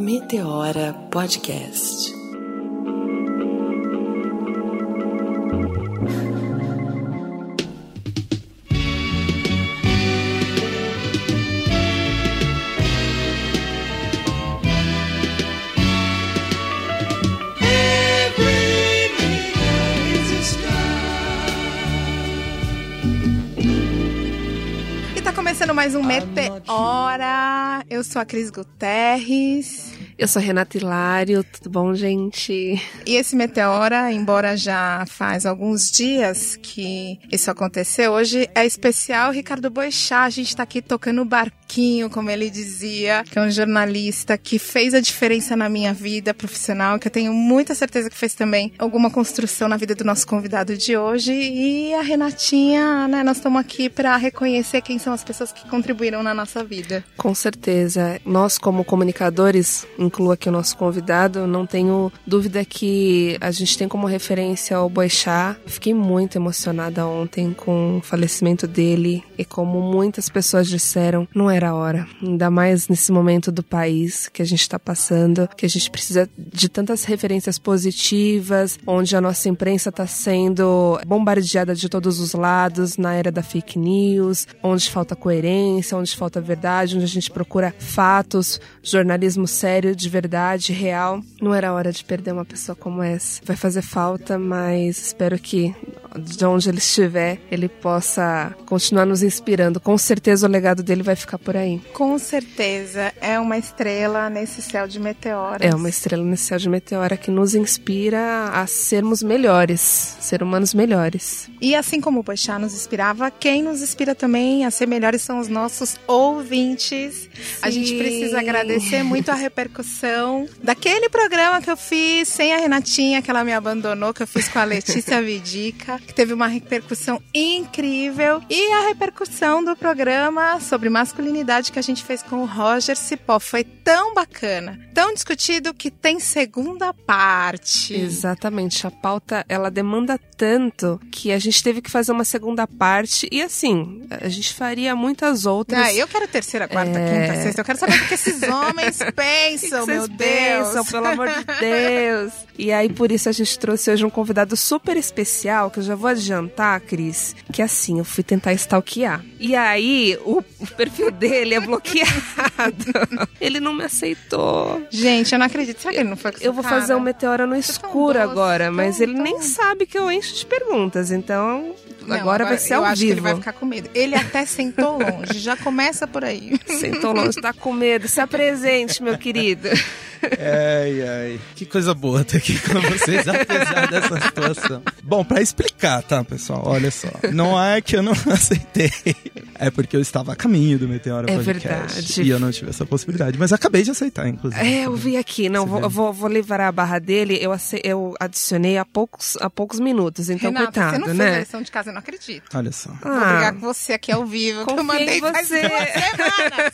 Meteora Podcast. E tá começando mais um Meteora. Eu sou a Cris Guterres. Eu sou Renata Hilário, tudo bom, gente? E esse Meteora, embora já faz alguns dias que isso aconteceu, hoje é especial Ricardo Boechat. A gente tá aqui tocando o barquinho, como ele dizia, que é um jornalista que fez a diferença na minha vida profissional, que eu tenho muita certeza que fez também alguma construção na vida do nosso convidado de hoje. E a Renatinha, né, nós estamos aqui para reconhecer quem são as pessoas que contribuíram na nossa vida. Com certeza. Nós, como comunicadores, incluo aqui o nosso convidado, não tenho dúvida que a gente tem como referência o Boechat. Fiquei muito emocionada ontem com o falecimento dele e como muitas pessoas disseram, não era a hora. Ainda mais nesse momento do país que a gente está passando, que a gente precisa de tantas referências positivas, onde a nossa imprensa está sendo bombardeada de todos os lados na era da fake news, onde falta coerência, onde falta verdade, onde a gente procura fatos, jornalismo sério de verdade, real. Não era hora de perder uma pessoa como essa. Vai fazer falta, mas espero que de onde ele estiver, ele possa continuar nos inspirando. Com certeza o legado dele vai ficar por aí. Com certeza, é uma estrela nesse céu de meteoros. É uma estrela nesse céu de meteora que nos inspira a sermos melhores, ser humanos melhores. E assim como o Boixá nos inspirava, quem nos inspira também a ser melhores são os nossos ouvintes. A gente precisa agradecer muito a repercussão daquele programa que eu fiz sem a Renatinha, que ela me abandonou, que eu fiz com a Letícia Vidica, que teve uma repercussão incrível. E a repercussão do programa sobre masculinidade que a gente fez com o Roger Cipó foi tão bacana, tão discutido que tem segunda parte. Exatamente, a pauta ela demanda tanto que a gente teve que fazer uma segunda parte e assim, a gente faria muitas outras. Ah, eu quero terceira, quarta, É. quinta, sexta. Eu quero saber o que esses homens pensam, O que meu Deus. pensam, pelo amor de Deus. E aí, por isso, a gente trouxe hoje um convidado super especial, que eu já vou adiantar, Cris, que assim, eu fui tentar stalkear. E aí, o, perfil dele é bloqueado. ele não me aceitou. Gente, eu não acredito. Será que ele não foi com Eu vou fazer um cara? meteora no tão escuro agora, mas ele nem sabe que eu encho de perguntas, então Não, agora, vai ser eu ao acho vivo. que ele vai ficar com medo. Ele até sentou longe. Já começa por aí. Sentou longe, tá com medo. Se apresente, meu querido. Ai, ai. Que coisa boa ter aqui com vocês, apesar dessa situação. Bom, pra explicar, tá, pessoal? Olha só. Não é que eu não aceitei. É porque eu estava a caminho do Meteora É Podcast. verdade. E eu não tive essa possibilidade. Mas acabei de aceitar, inclusive. É, eu vi aqui. Não, vou, vou, vou livrar a barra dele. Eu, ace- eu adicionei há poucos, há poucos minutos. Então, Renata, coitado, você não fez né? a lição de casa, eu não acredito. Olha só. Vou Ah. brigar com você aqui ao vivo, que eu Confio mandei faz você. duas semanas.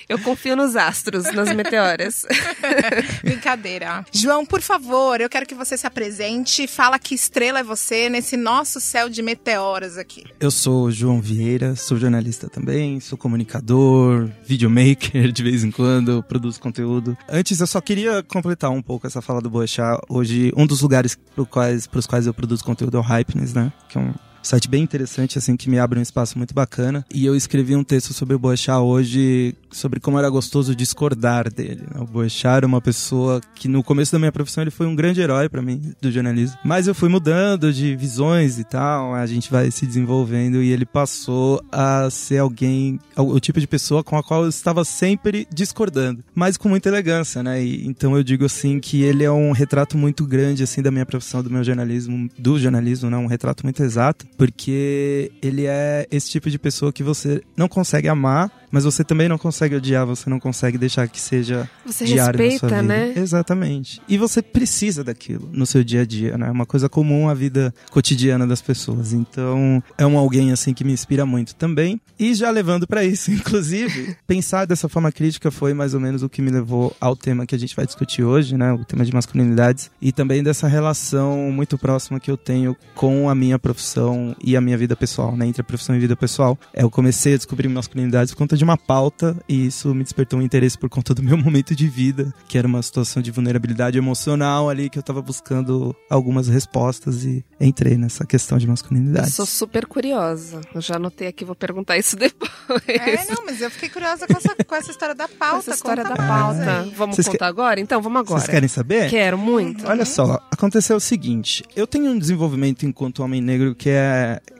Eu confio nos astros, nas meteoras. Brincadeira. João, por favor, eu quero que você se apresente. Fala que estrela é você nesse nosso céu de meteoros aqui. Eu sou o João Vieira, sou jornalista também, sou comunicador, videomaker de vez em quando, produzo conteúdo. Antes eu só queria completar um pouco essa fala do Boechat. Hoje, um dos lugares para pros quais eu produzo conteúdo é o Hypeness, né? Que é um site bem interessante, assim, que me abre um espaço muito bacana. E eu escrevi um texto sobre o Boechat hoje, sobre como era gostoso discordar dele. né? O Boechat era uma pessoa que no começo da minha profissão ele foi um grande herói para mim do jornalismo. Mas eu fui mudando de visões e tal, a gente vai se desenvolvendo e ele passou a ser alguém, o tipo de pessoa com a qual eu estava sempre discordando, mas com muita elegância, né? E, então eu digo assim que ele é um retrato muito grande assim da minha profissão, do meu jornalismo, do jornalismo, né? Um retrato muito exato, porque ele é esse tipo de pessoa que você não consegue amar, mas você também não consegue odiar, você não consegue deixar que seja Você diário na sua respeita, vida. né? Exatamente. E você precisa daquilo no seu dia a dia, né? É uma coisa comum à vida cotidiana das pessoas. Então, é um alguém assim que me inspira muito também. E já levando pra isso, inclusive, pensar dessa forma crítica foi mais ou menos o que me levou ao tema que a gente vai discutir hoje, né? O tema de masculinidades e também dessa relação muito próxima que eu tenho com a minha profissão e a minha vida pessoal, né? Entre a profissão e vida pessoal. É, eu comecei a descobrir masculinidades por conta de uma pauta e isso me despertou um interesse por conta do meu momento de vida, que era uma situação de vulnerabilidade emocional ali que eu tava buscando algumas respostas e entrei nessa questão de masculinidade. Eu sou super curiosa. Eu já anotei aqui, vou perguntar isso depois. É, não, mas eu fiquei curiosa com essa, com essa história da pauta. Essa história Conta da pauta. aí. Vamos Vocês contar agora? Então, vamos agora. Vocês querem saber? Quero muito. Olha só, aconteceu o seguinte: eu tenho um desenvolvimento enquanto homem negro que é,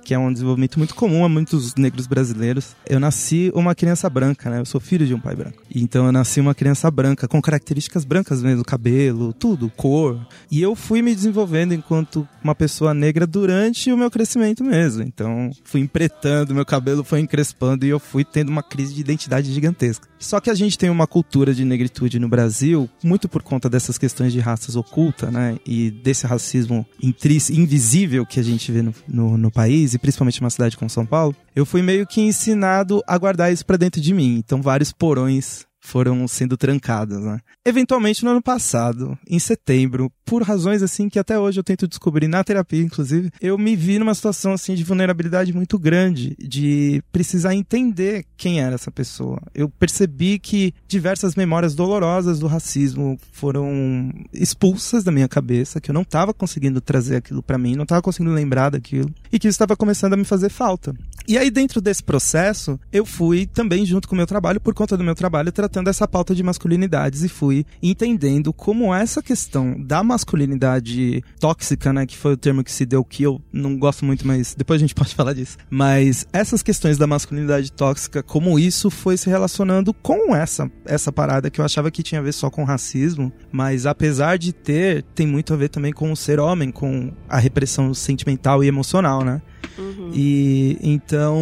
que é um desenvolvimento muito comum a muitos negros brasileiros. Eu nasci uma criança branca, né? Eu sou filho de um pai branco. Então eu nasci uma criança branca, com características brancas mesmo, cabelo, tudo, cor. E eu fui me desenvolvendo enquanto uma pessoa negra durante o meu crescimento mesmo. Então fui empretando, meu cabelo foi encrespando e eu fui tendo uma crise de identidade gigantesca. Só que a gente tem uma cultura de negritude no Brasil, muito por conta dessas questões de raças oculta, né? E desse racismo invisível que a gente vê no, no, no país, e principalmente numa cidade como São Paulo. Eu fui meio que ensinado a guardar isso pra dentro de mim. Então vários porões foram sendo trancados, né? Eventualmente, no ano passado, em setembro, por razões assim que até hoje eu tento descobrir na terapia, inclusive, eu me vi numa situação assim de vulnerabilidade muito grande, de precisar entender quem era essa pessoa. Eu percebi que diversas memórias dolorosas do racismo foram expulsas da minha cabeça, que eu não estava conseguindo trazer aquilo para mim, não estava conseguindo lembrar daquilo, e que isso estava começando a me fazer falta. E aí, dentro desse processo, eu fui também, junto com o meu trabalho, por conta do meu trabalho, tratando essa pauta de masculinidades e fui entendendo como essa questão da masculinidade tóxica, né, que foi o termo que se deu, que eu não gosto muito, mas depois a gente pode falar disso. Mas essas questões da masculinidade tóxica, como isso foi se relacionando com essa, essa parada que eu achava que tinha a ver só com racismo, mas apesar de ter, tem muito a ver também com o ser homem, com a repressão sentimental e emocional, né? E então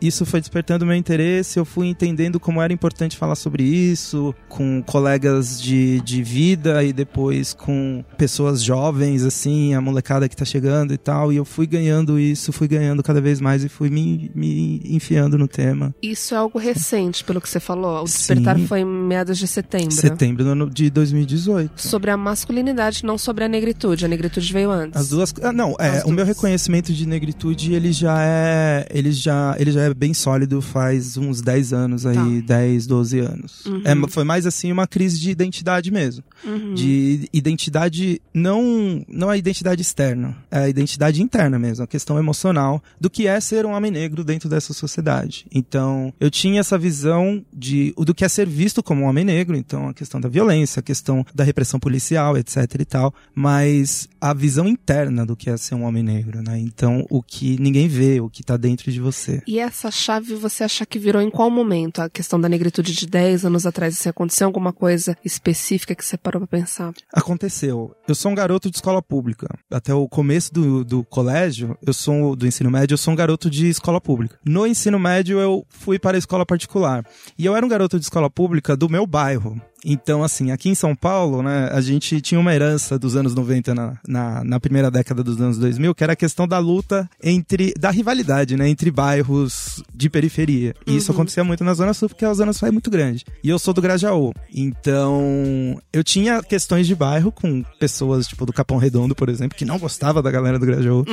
isso foi despertando meu interesse. Eu fui entendendo como era importante falar sobre isso com colegas de, de vida e depois com pessoas jovens, assim, a molecada que tá chegando e tal. E eu fui ganhando isso, fui ganhando cada vez mais e fui me, me enfiando no tema. Isso é algo recente, pelo que você falou. O despertar Sim. foi em meados de setembro. Setembro do ano de 2018. Sobre a masculinidade, não sobre a negritude. A negritude veio antes. As duas. Ah, não, é, As o meu duas. reconhecimento de negritude, ele já é. Ele já, ele já é bem sólido faz uns 10 anos aí, 10, 12 anos. Uhum. É, foi mais assim uma crise de identidade mesmo. Uhum. De identidade, não, não a identidade externa, é a identidade interna mesmo, a questão emocional do que é ser um homem negro dentro dessa sociedade. Então, eu tinha essa visão de do que é ser visto como um homem negro, então a questão da violência, a questão da repressão policial, etc e tal, mas a visão interna do que é ser um homem negro, né? Então, o que ninguém vê, o que tá dentro de você. E essa chave você acha que virou em qual momento? A questão da negritude de 10 anos atrás, se aconteceu alguma coisa específica que você parou pra pensar? Aconteceu. Eu sou um garoto de escola pública. Até o começo do, do colégio, eu sou do ensino médio, eu sou um garoto de escola pública. No ensino médio, eu fui para a escola particular. E eu era um garoto de escola pública do meu bairro. Então, assim, aqui em São Paulo, né, a gente tinha uma herança dos anos 90 na, na, na primeira década dos anos 2000, que era a questão da luta entre, da rivalidade, né, entre bairros de periferia. E isso acontecia muito na Zona Sul, porque a Zona Sul é muito grande. E eu sou do Grajaú. Então, eu tinha questões de bairro com pessoas, tipo, do Capão Redondo, por exemplo, que não gostava da galera do Grajaú.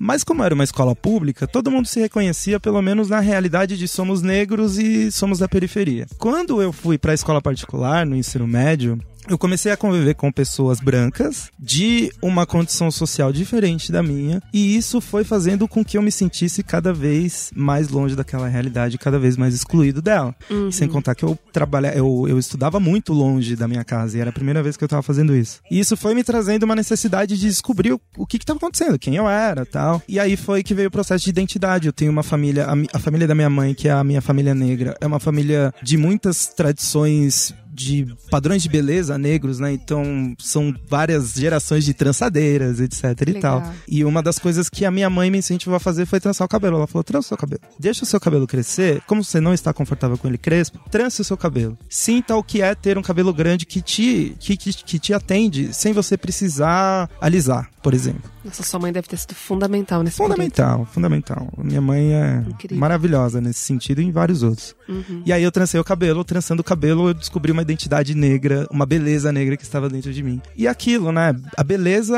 Mas como era uma escola pública, todo mundo se reconhecia, pelo menos na realidade de somos negros e somos da periferia. Quando eu fui pra escola particular, no ensino médio, eu comecei a conviver com pessoas brancas de uma condição social diferente da minha, e isso foi fazendo com que eu me sentisse cada vez mais longe daquela realidade, cada vez mais excluído dela. Sem contar que eu trabalhava, eu, eu estudava muito longe da minha casa, e era a primeira vez que eu estava fazendo isso. E isso foi me trazendo uma necessidade de descobrir o, o que estava acontecendo, quem eu era, tal. E aí foi que veio o processo de identidade. Eu tenho uma família, a, a família da minha mãe, que é a minha família negra, é uma família de muitas tradições de padrões de beleza negros, né? Então são várias gerações de trançadeiras, etc e Legal. tal. E uma das coisas que a minha mãe me incentivou a fazer foi trançar o cabelo. Ela falou: trança o seu cabelo. Deixa o seu cabelo crescer. Como você não está confortável com ele crespo, trança o seu cabelo. Sinta o que é ter um cabelo grande que te, que, que, que te atende sem você precisar alisar, por exemplo. Nossa, sua mãe deve ter sido fundamental nesse Fundamental, fundamental. Minha mãe é Incrível. maravilhosa nesse sentido e em vários outros. Uhum. E aí eu trancei o cabelo, trançando o cabelo, eu descobri uma identidade negra, uma beleza negra que estava dentro de mim. E aquilo, né? A beleza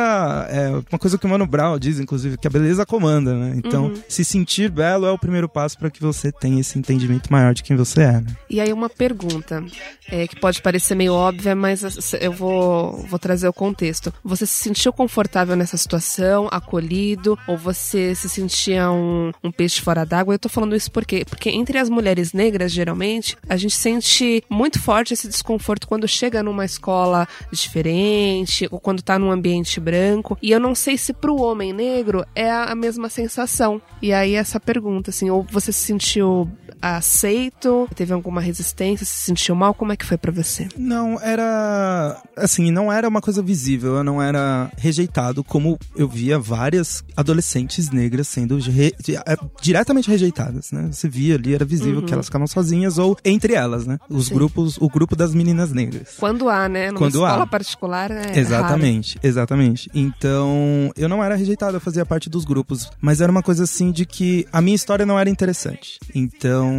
é uma coisa que o Mano Brown diz, inclusive, que a beleza comanda, né? Então, Uhum. se sentir belo é o primeiro passo para que você tenha esse entendimento maior de quem você é, né? E aí uma pergunta, é, que pode parecer meio óbvia, mas as- eu vou, vou trazer o contexto. Você se sentiu confortável nessa situação, acolhido, ou você se sentia um, um peixe fora d'água? Eu tô falando isso por quê? Porque entre as mulheres negras, geralmente, a gente sente muito forte esse desconforto quando chega numa escola diferente, ou quando tá num ambiente branco. E eu não sei se pro homem negro é a mesma sensação. E aí essa pergunta, assim, ou você se sentiu aceito, teve alguma resistência, se sentiu mal, como é que foi pra você? Não, era. Assim, não era uma coisa visível, eu não era rejeitado, como eu via várias adolescentes negras sendo re- eh, diretamente rejeitadas, né? Você via ali, era visível que elas ficavam sozinhas ou entre elas, né? Os Sim. grupos, o grupo das meninas negras. Quando há, né? Numa Quando há. escola particular é exatamente, exatamente. Então, eu não era rejeitado, eu fazia parte dos grupos, mas era uma coisa assim de que a minha história não era interessante. Então,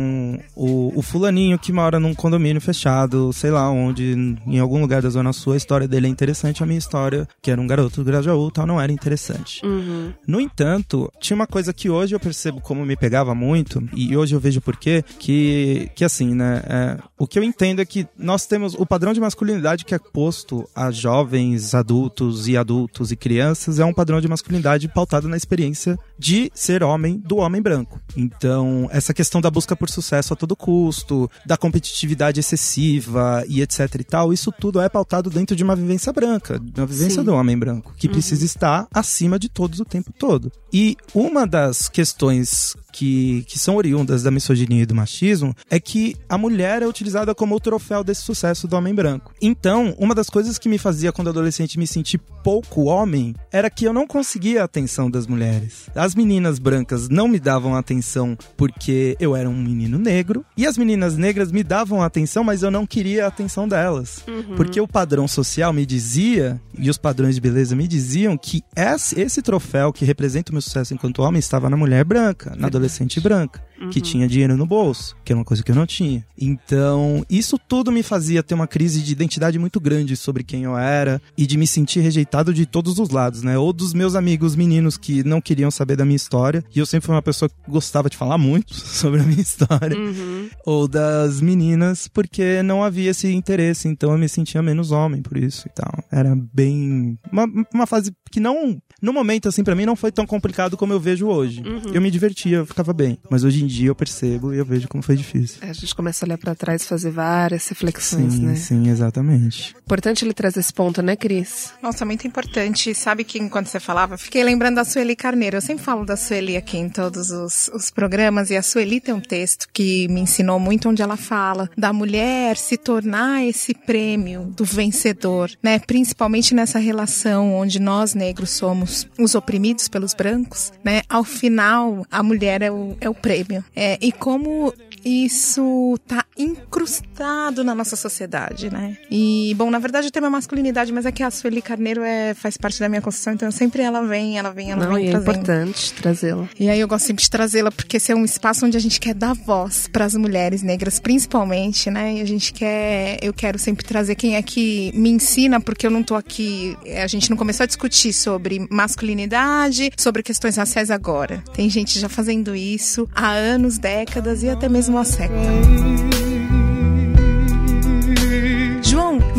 o, o fulaninho que mora num condomínio fechado, sei lá onde, em algum lugar da Zona Sul, a história dele é interessante, a minha história, que era um garoto do Grajaú, tal, não era interessante. Uhum. No entanto, tinha uma coisa que hoje eu percebo como me pegava muito, e hoje eu vejo por quê, que, que assim, né, é, o que eu entendo é que nós temos o padrão de masculinidade que é posto a jovens, adultos e adultos e crianças é um padrão de masculinidade pautado na experiência de ser homem do homem branco. Então, essa questão da busca por sucesso a todo custo, da competitividade excessiva e etc e tal, isso tudo é pautado dentro de uma vivência branca, de uma vivência Sim. do homem branco, que precisa estar acima de todos o tempo todo. E uma das questões que, que são oriundas da misoginia e do machismo é que a mulher é utilizada como o troféu desse sucesso do homem branco. Então, uma das coisas que me fazia quando adolescente me sentir pouco homem era que eu não conseguia a atenção das mulheres. As meninas brancas não me davam atenção porque eu era um menino negro, e as meninas negras me davam atenção, mas eu não queria a atenção delas. Porque o padrão social me dizia, e os padrões de beleza me diziam, que esse, esse troféu que representa o meu sucesso enquanto homem estava na mulher branca, na adolescente branca, que tinha dinheiro no bolso, que era uma coisa que eu não tinha. Então, isso tudo me fazia ter uma crise de identidade muito grande sobre quem eu era e de me sentir rejeitado de todos os lados, né? Ou dos meus amigos meninos que não queriam saber da minha história, e eu sempre fui uma pessoa que gostava de falar muito sobre a minha história Uhum. ou das meninas, porque não havia esse interesse, então eu me sentia menos homem por isso e tal. Era bem. Uma, uma fase que não. No momento, assim, pra mim não foi tão complicado como eu vejo hoje. Eu me divertia, eu ficava bem. Mas hoje em dia eu percebo e eu vejo como foi difícil. É, A gente começa a olhar pra trás e fazer várias reflexões, Sim, né? sim, exatamente. Importante ele trazer esse ponto, né, Cris? Nossa, muito importante. Sabe que enquanto você falava, fiquei lembrando da Sueli Carneiro. Eu sempre falo da Sueli aqui em todos os, os programas, e a Sueli tem um texto que me ensinou muito, onde ela fala da mulher se tornar esse prêmio do vencedor, né? Principalmente nessa relação onde nós negros somos os oprimidos pelos brancos, né? Ao final, a mulher é o, é o prêmio. É, e como isso tá incrustado na nossa sociedade, né? E, bom, na verdade o tema é masculinidade, mas é que a Sueli Carneiro é, faz parte da minha construção, então sempre ela vem, ela vem, ela Não, vem e é importante trazê-la. E aí eu gosto sempre de trazê-la porque esse é um espaço onde a gente quer dar voz para as mulheres negras, principalmente, né? E a gente quer, eu quero sempre trazer quem é que me ensina, porque eu não tô aqui, a gente não começou a discutir sobre masculinidade, sobre questões raciais agora. Tem gente já fazendo isso há anos, décadas e até mesmo há séculos.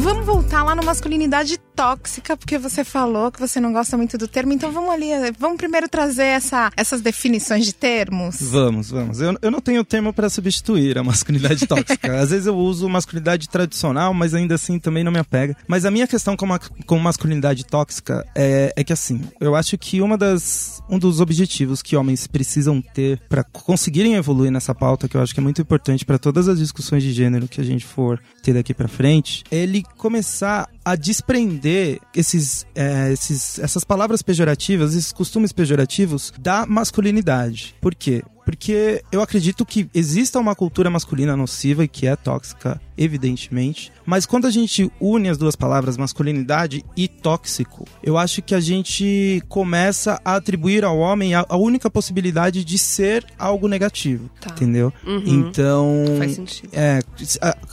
Vamos voltar lá no masculinidade tóxica, porque você falou que você não gosta muito do termo, então vamos ali, vamos primeiro trazer essa, essas definições de termos. Vamos, vamos. Eu, eu não tenho termo para substituir a masculinidade tóxica. Às vezes eu uso masculinidade tradicional, mas ainda assim também não me apega. Mas a minha questão com, a, com masculinidade tóxica é, é que assim, eu acho que uma das, um dos objetivos que homens precisam ter para conseguirem evoluir nessa pauta, que eu acho que é muito importante para todas as discussões de gênero que a gente for ter daqui para frente, é ele começar a desprender esses, é, esses, essas palavras pejorativas, esses costumes pejorativos da masculinidade. Por quê? Porque eu acredito que exista uma cultura masculina nociva e que é tóxica, evidentemente. Mas quando a gente une as duas palavras, masculinidade e tóxico, eu acho que a gente começa a atribuir ao homem a, única possibilidade de ser algo negativo. Tá. Entendeu? Uhum. Então. Faz sentido. É,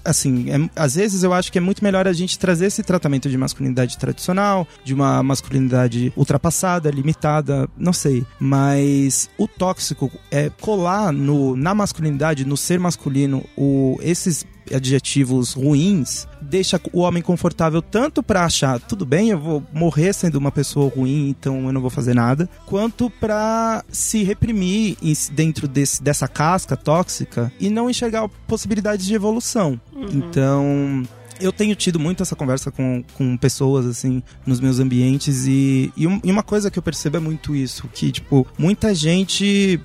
assim, é- às vezes eu acho que é muito melhor a gente trazer esse tratamento de masculinidade tradicional, de uma masculinidade ultrapassada, limitada, não sei. Mas o tóxico é colar no, na masculinidade, no ser masculino, o, esses adjetivos ruins deixa o homem confortável tanto pra achar tudo bem, eu vou morrer sendo uma pessoa ruim, então eu não vou fazer nada, quanto pra se reprimir dentro desse, dessa casca tóxica e não enxergar possibilidades de evolução. Então, eu tenho tido muito essa conversa com, com pessoas, assim, nos meus ambientes e, e, um- e uma coisa que eu percebo é muito isso, que, tipo, muita gente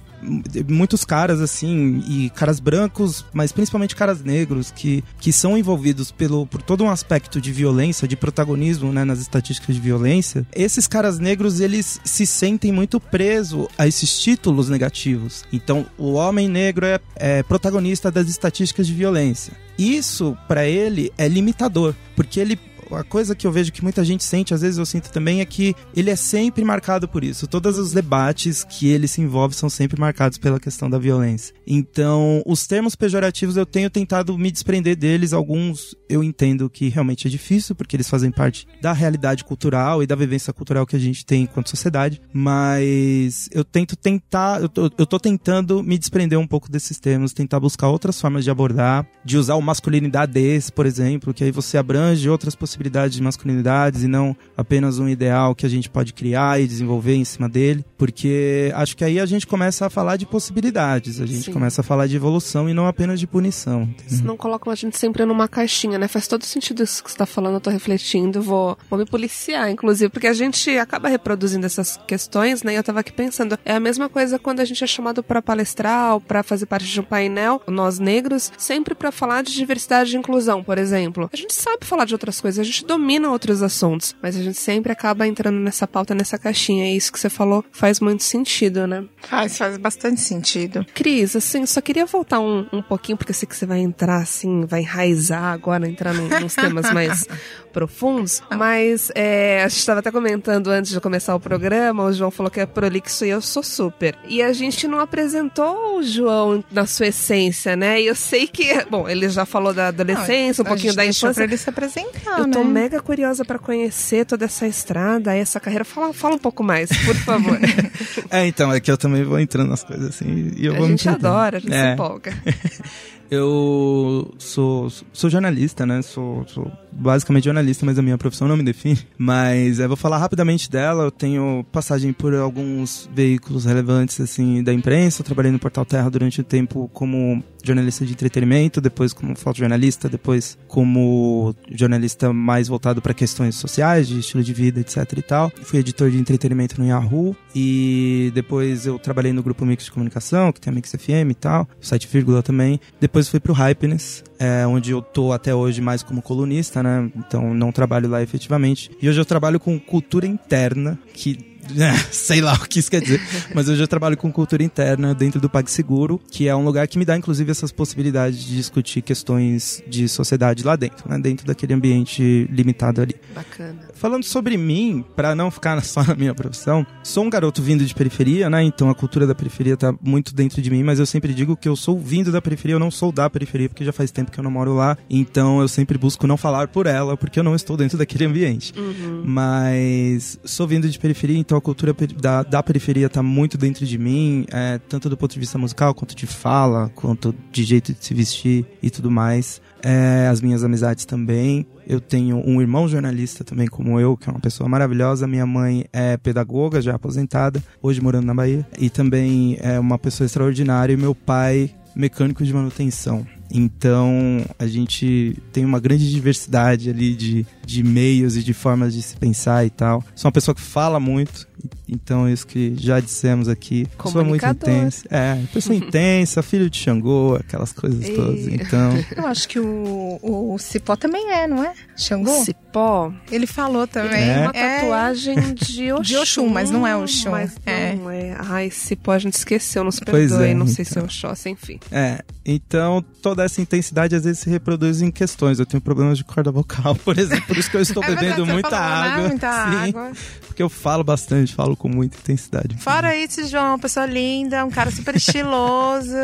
muitos caras assim e caras brancos, mas principalmente caras negros que, que são envolvidos pelo por todo um aspecto de violência, de protagonismo, né, nas estatísticas de violência. Esses caras negros eles se sentem muito presos a esses títulos negativos. Então, o homem negro é, é protagonista das estatísticas de violência. Isso para ele é limitador, porque ele a coisa que eu vejo que muita gente sente, às vezes eu sinto também, é que ele é sempre marcado por isso. Todos os debates que ele se envolve são sempre marcados pela questão da violência. Então, os termos pejorativos eu tenho tentado me desprender deles. Alguns eu entendo que realmente é difícil, porque eles fazem parte da realidade cultural e da vivência cultural que a gente tem enquanto sociedade. Mas eu tento tentar, eu tô, eu tô tentando me desprender um pouco desses termos, tentar buscar outras formas de abordar, de usar o masculinidades, por exemplo, que aí você abrange outras possibilidades de masculinidades e não apenas um ideal que a gente pode criar e desenvolver em cima dele, porque acho que aí a gente começa a falar de possibilidades, a gente Sim. começa a falar de evolução e não apenas de punição. Se não colocam a gente sempre numa caixinha, né? Faz todo sentido isso que você tá falando, eu tô refletindo, vou, vou me policiar, inclusive, porque a gente acaba reproduzindo essas questões, né? E eu tava aqui pensando, é a mesma coisa quando a gente é chamado pra palestrar ou pra fazer parte de um painel, nós negros, sempre pra falar de diversidade e inclusão, por exemplo. A gente sabe falar de outras coisas, a gente domina outros assuntos, mas a gente sempre acaba entrando nessa pauta, nessa caixinha. E isso que você falou faz muito sentido, né? Faz, faz bastante sentido. Cris, assim, só queria voltar um, um pouquinho, porque eu sei que você vai entrar, assim, vai enraizar agora, entrar nos temas mais profundos. Mas é, a gente estava até comentando antes de começar o programa, o João falou que é prolixo e eu sou super. E a gente não apresentou o João na sua essência, né? E eu sei que, bom, ele já falou da adolescência, um A pouquinho da infância. pra ele se apresentar, Eu né? Tô mega curiosa pra conhecer toda essa estrada, essa carreira. Fala, fala um pouco mais, por favor. É, então, é que eu também vou entrando nas coisas assim e eu a vou me gente perdendo. adora, a gente se É. empolga. Eu sou, sou jornalista, né? Sou, sou basicamente jornalista, mas a minha profissão não me define. Mas eu vou falar rapidamente dela. Eu tenho passagem por alguns veículos relevantes, assim, da imprensa. Eu trabalhei no Portal Terra durante o tempo como jornalista de entretenimento, depois como fotojornalista, depois como jornalista mais voltado para questões sociais, de estilo de vida, etc e tal. Fui editor de entretenimento no Yahoo e depois eu trabalhei no grupo Mix de Comunicação, que tem a Mix FM e tal, site Vírgula também. Depois fui pro Hypeness, é, onde eu tô até hoje mais como colunista, né? Então não trabalho lá efetivamente. E hoje eu trabalho com cultura interna, que sei lá o que isso quer dizer, mas hoje eu trabalho com cultura interna dentro do PagSeguro, que é um lugar que me dá inclusive essas possibilidades de discutir questões de sociedade lá dentro, né? Dentro daquele ambiente limitado ali. Bacana. Falando sobre mim, pra não ficar só na minha profissão, sou um garoto vindo de periferia, né? Então a cultura da periferia tá muito dentro de mim, mas eu sempre digo que eu sou vindo da periferia, eu não sou da periferia, porque já faz tempo que eu não moro lá. Então eu sempre busco não falar por ela, porque eu não estou dentro daquele ambiente. Mas sou vindo de periferia, então a cultura da, da periferia tá muito dentro de mim, é, tanto do ponto de vista musical, quanto de fala, quanto de jeito de se vestir e tudo mais. É, as minhas amizades também. Eu tenho um irmão jornalista também, como eu, que é uma pessoa maravilhosa. Minha mãe é pedagoga, já aposentada, hoje morando na Bahia. E também é uma pessoa extraordinária. E meu pai, mecânico de manutenção. Então, a gente tem uma grande diversidade ali de, de meios e de formas de se pensar e tal. Sou uma pessoa que fala muito, então isso que já dissemos aqui. Pessoa muito intensa. É, pessoa intensa, filho de Xangô, aquelas coisas todas. Ei. Então, Eu acho que o, o Cipó também é, não é? Xangô? Cipó. cipó. Ele falou também. É. Uma É. tatuagem de Oxum. De Oxum, mas não é Oxum. Mas É. não é. Ai, cipó a gente esqueceu, nos Pois perdoe. é, não sei se é então. Oxóssi, enfim. É, então toda essa intensidade às vezes se reproduz em questões. Eu tenho problemas de corda vocal, por exemplo, por isso que eu estou É verdade, bebendo você muita falou, né? água. Muita Sim, água. porque eu falo bastante, falo com muita intensidade. Fora isso, João, uma pessoa linda, um cara super estiloso.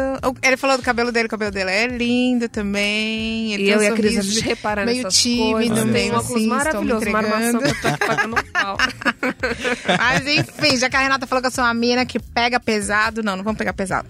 Ele falou do cabelo dele, o cabelo dele é lindo também. Ele E tem eu um e a Cris, a sorriso gente repara meio nessas tímido, coisas. meio Tem óculos assim, maravilhoso, estou uma me armação que eu tô aqui pagando um pau. Mas enfim, já que a Renata falou que eu sou uma mina que pega pesado, não, não vamos pegar pesado.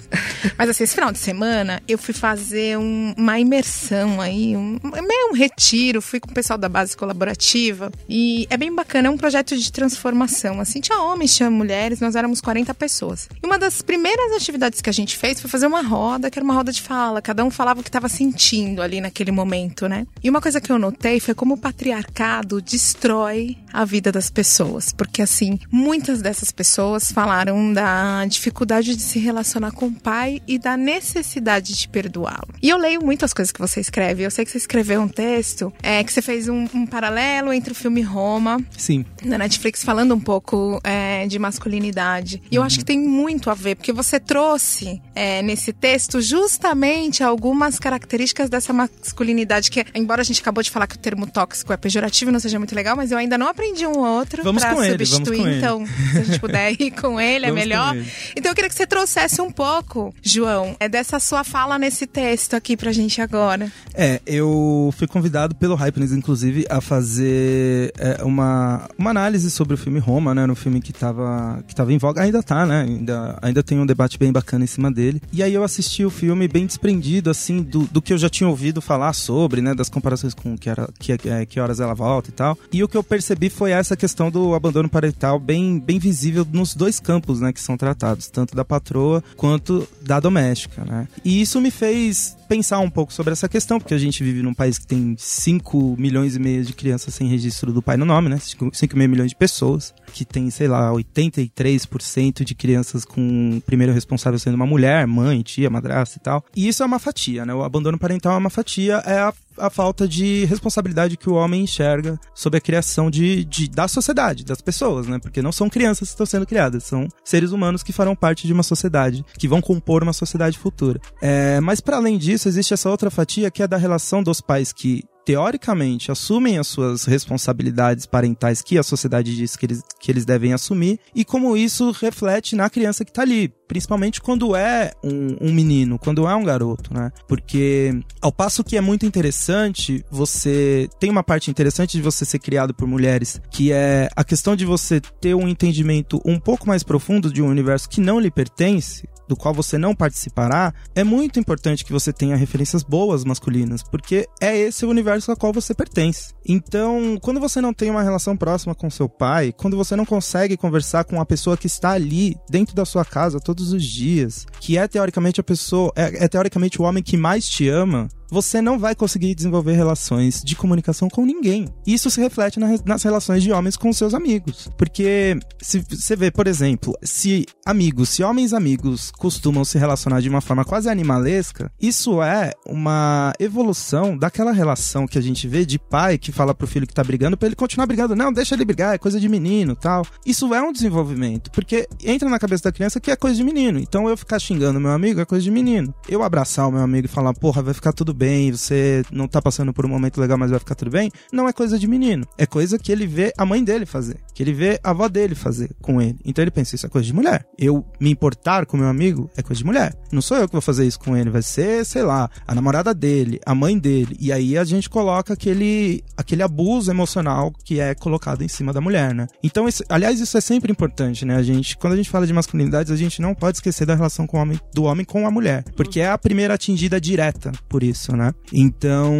Mas assim, esse final de semana eu fui fazer um- uma imersão aí, um, meio um retiro, fui com o pessoal da base colaborativa e é bem bacana, é um projeto de transformação. Assim, tinha homens, tinha mulheres, nós éramos 40 pessoas. E uma das primeiras atividades que a gente fez foi fazer uma roda, que era uma roda de fala, cada um falava o que estava sentindo ali naquele momento, né? E uma coisa que eu notei foi como o patriarcado destrói a vida das pessoas, porque assim, muitas dessas pessoas falaram da dificuldade de se relacionar com o pai e da necessidade de perdoá-lo. E eu leio muitas coisas que você escreve. Eu sei que você escreveu um texto, é, que você fez um, um paralelo entre o filme Roma Sim, na Netflix falando um pouco é, de masculinidade. E eu acho que tem muito a ver, porque você trouxe é, nesse texto justamente algumas características dessa masculinidade que, embora a gente acabou de falar que o termo tóxico é pejorativo e não seja muito legal, mas eu ainda não aprendi um ou outro Vamos pra com ele, vamos substituir. com ele. então, se a gente puder ir com ele, é Vamos melhor. ele. Então eu queria que você trouxesse um pouco, João, é dessa sua fala nesse texto aqui pra gente agora. É, eu fui convidado pelo Hypeness, inclusive, a fazer é, uma, uma análise sobre o filme Roma, né? Era um que tava, que tava em voga, ainda tá, né? Ainda, ainda tem um debate bem bacana em cima dele. E aí eu assisti o filme bem desprendido, assim, do, do que eu já tinha ouvido falar sobre, né? Das comparações com que, era, que, é, que horas ela volta e tal. E o que eu percebi foi essa questão do abandono parental bem, bem visível nos dois campos, né? Que são tratados, tanto da patroa quanto da doméstica, né? E isso me fez pensar um pouco sobre essa questão, porque a gente vive num país que tem 5 milhões e meio de crianças sem registro do pai no nome, né? 5,5 milhões de pessoas, que tem, sei lá, 83% de crianças com o primeiro responsável sendo uma mulher, mãe, tia, madrasta e tal. E isso é uma fatia, né? O abandono parental é uma fatia, é a a falta de responsabilidade que o homem enxerga sobre a criação de, de- da sociedade, das pessoas, né? Porque não são crianças que estão sendo criadas, são seres humanos que farão parte de uma sociedade, que vão compor uma sociedade futura. É, mas para além disso, existe essa outra fatia que é da relação dos pais que teoricamente assumem as suas responsabilidades parentais que a sociedade diz que eles, que eles devem assumir e como isso reflete na criança que tá ali, principalmente quando é um, um menino, quando é um garoto, né? Porque ao passo que é muito interessante, você tem uma parte interessante de você ser criado por mulheres, que é a questão de você ter um entendimento um pouco mais profundo de um universo que não lhe pertence, do qual você não participará, é muito importante que você tenha referências boas masculinas, porque é esse o universo ao qual você pertence. Então, quando você não tem uma relação próxima com seu pai, quando você não consegue conversar com a pessoa que está ali dentro da sua casa todos os dias, que é teoricamente a pessoa, é, é teoricamente o homem que mais te ama, você não vai conseguir desenvolver relações de comunicação com ninguém. Isso se reflete na- nas relações de homens com seus amigos. Porque se você vê, por exemplo, se amigos, se homens amigos costumam se relacionar de uma forma quase animalesca, isso é uma evolução daquela relação que a gente vê de pai que fala pro filho que tá brigando pra ele continuar brigando. Não, deixa ele brigar, é coisa de menino tal. Isso é um desenvolvimento, porque entra na cabeça da criança que é coisa de menino. Então eu ficar xingando meu amigo é coisa de menino. Eu abraçar o meu amigo e falar, porra, vai ficar tudo bem, você não tá passando por um momento legal, mas vai ficar tudo bem, não é coisa de menino. É coisa que ele vê a mãe dele fazer, que ele vê a avó dele fazer com ele. Então ele pensa, isso é coisa de mulher. Eu me importar com meu amigo é coisa de mulher. Não sou eu que vou fazer isso com ele, vai ser, sei lá, a namorada dele, a mãe dele. E aí a gente coloca aquele, aquele abuso emocional que é colocado em cima da mulher, né? Então, isso, aliás, isso é sempre importante, né? A gente, quando a gente fala de masculinidades, a gente não pode esquecer da relação com o homem, do homem com a mulher, porque é a primeira atingida direta por isso, né? Então,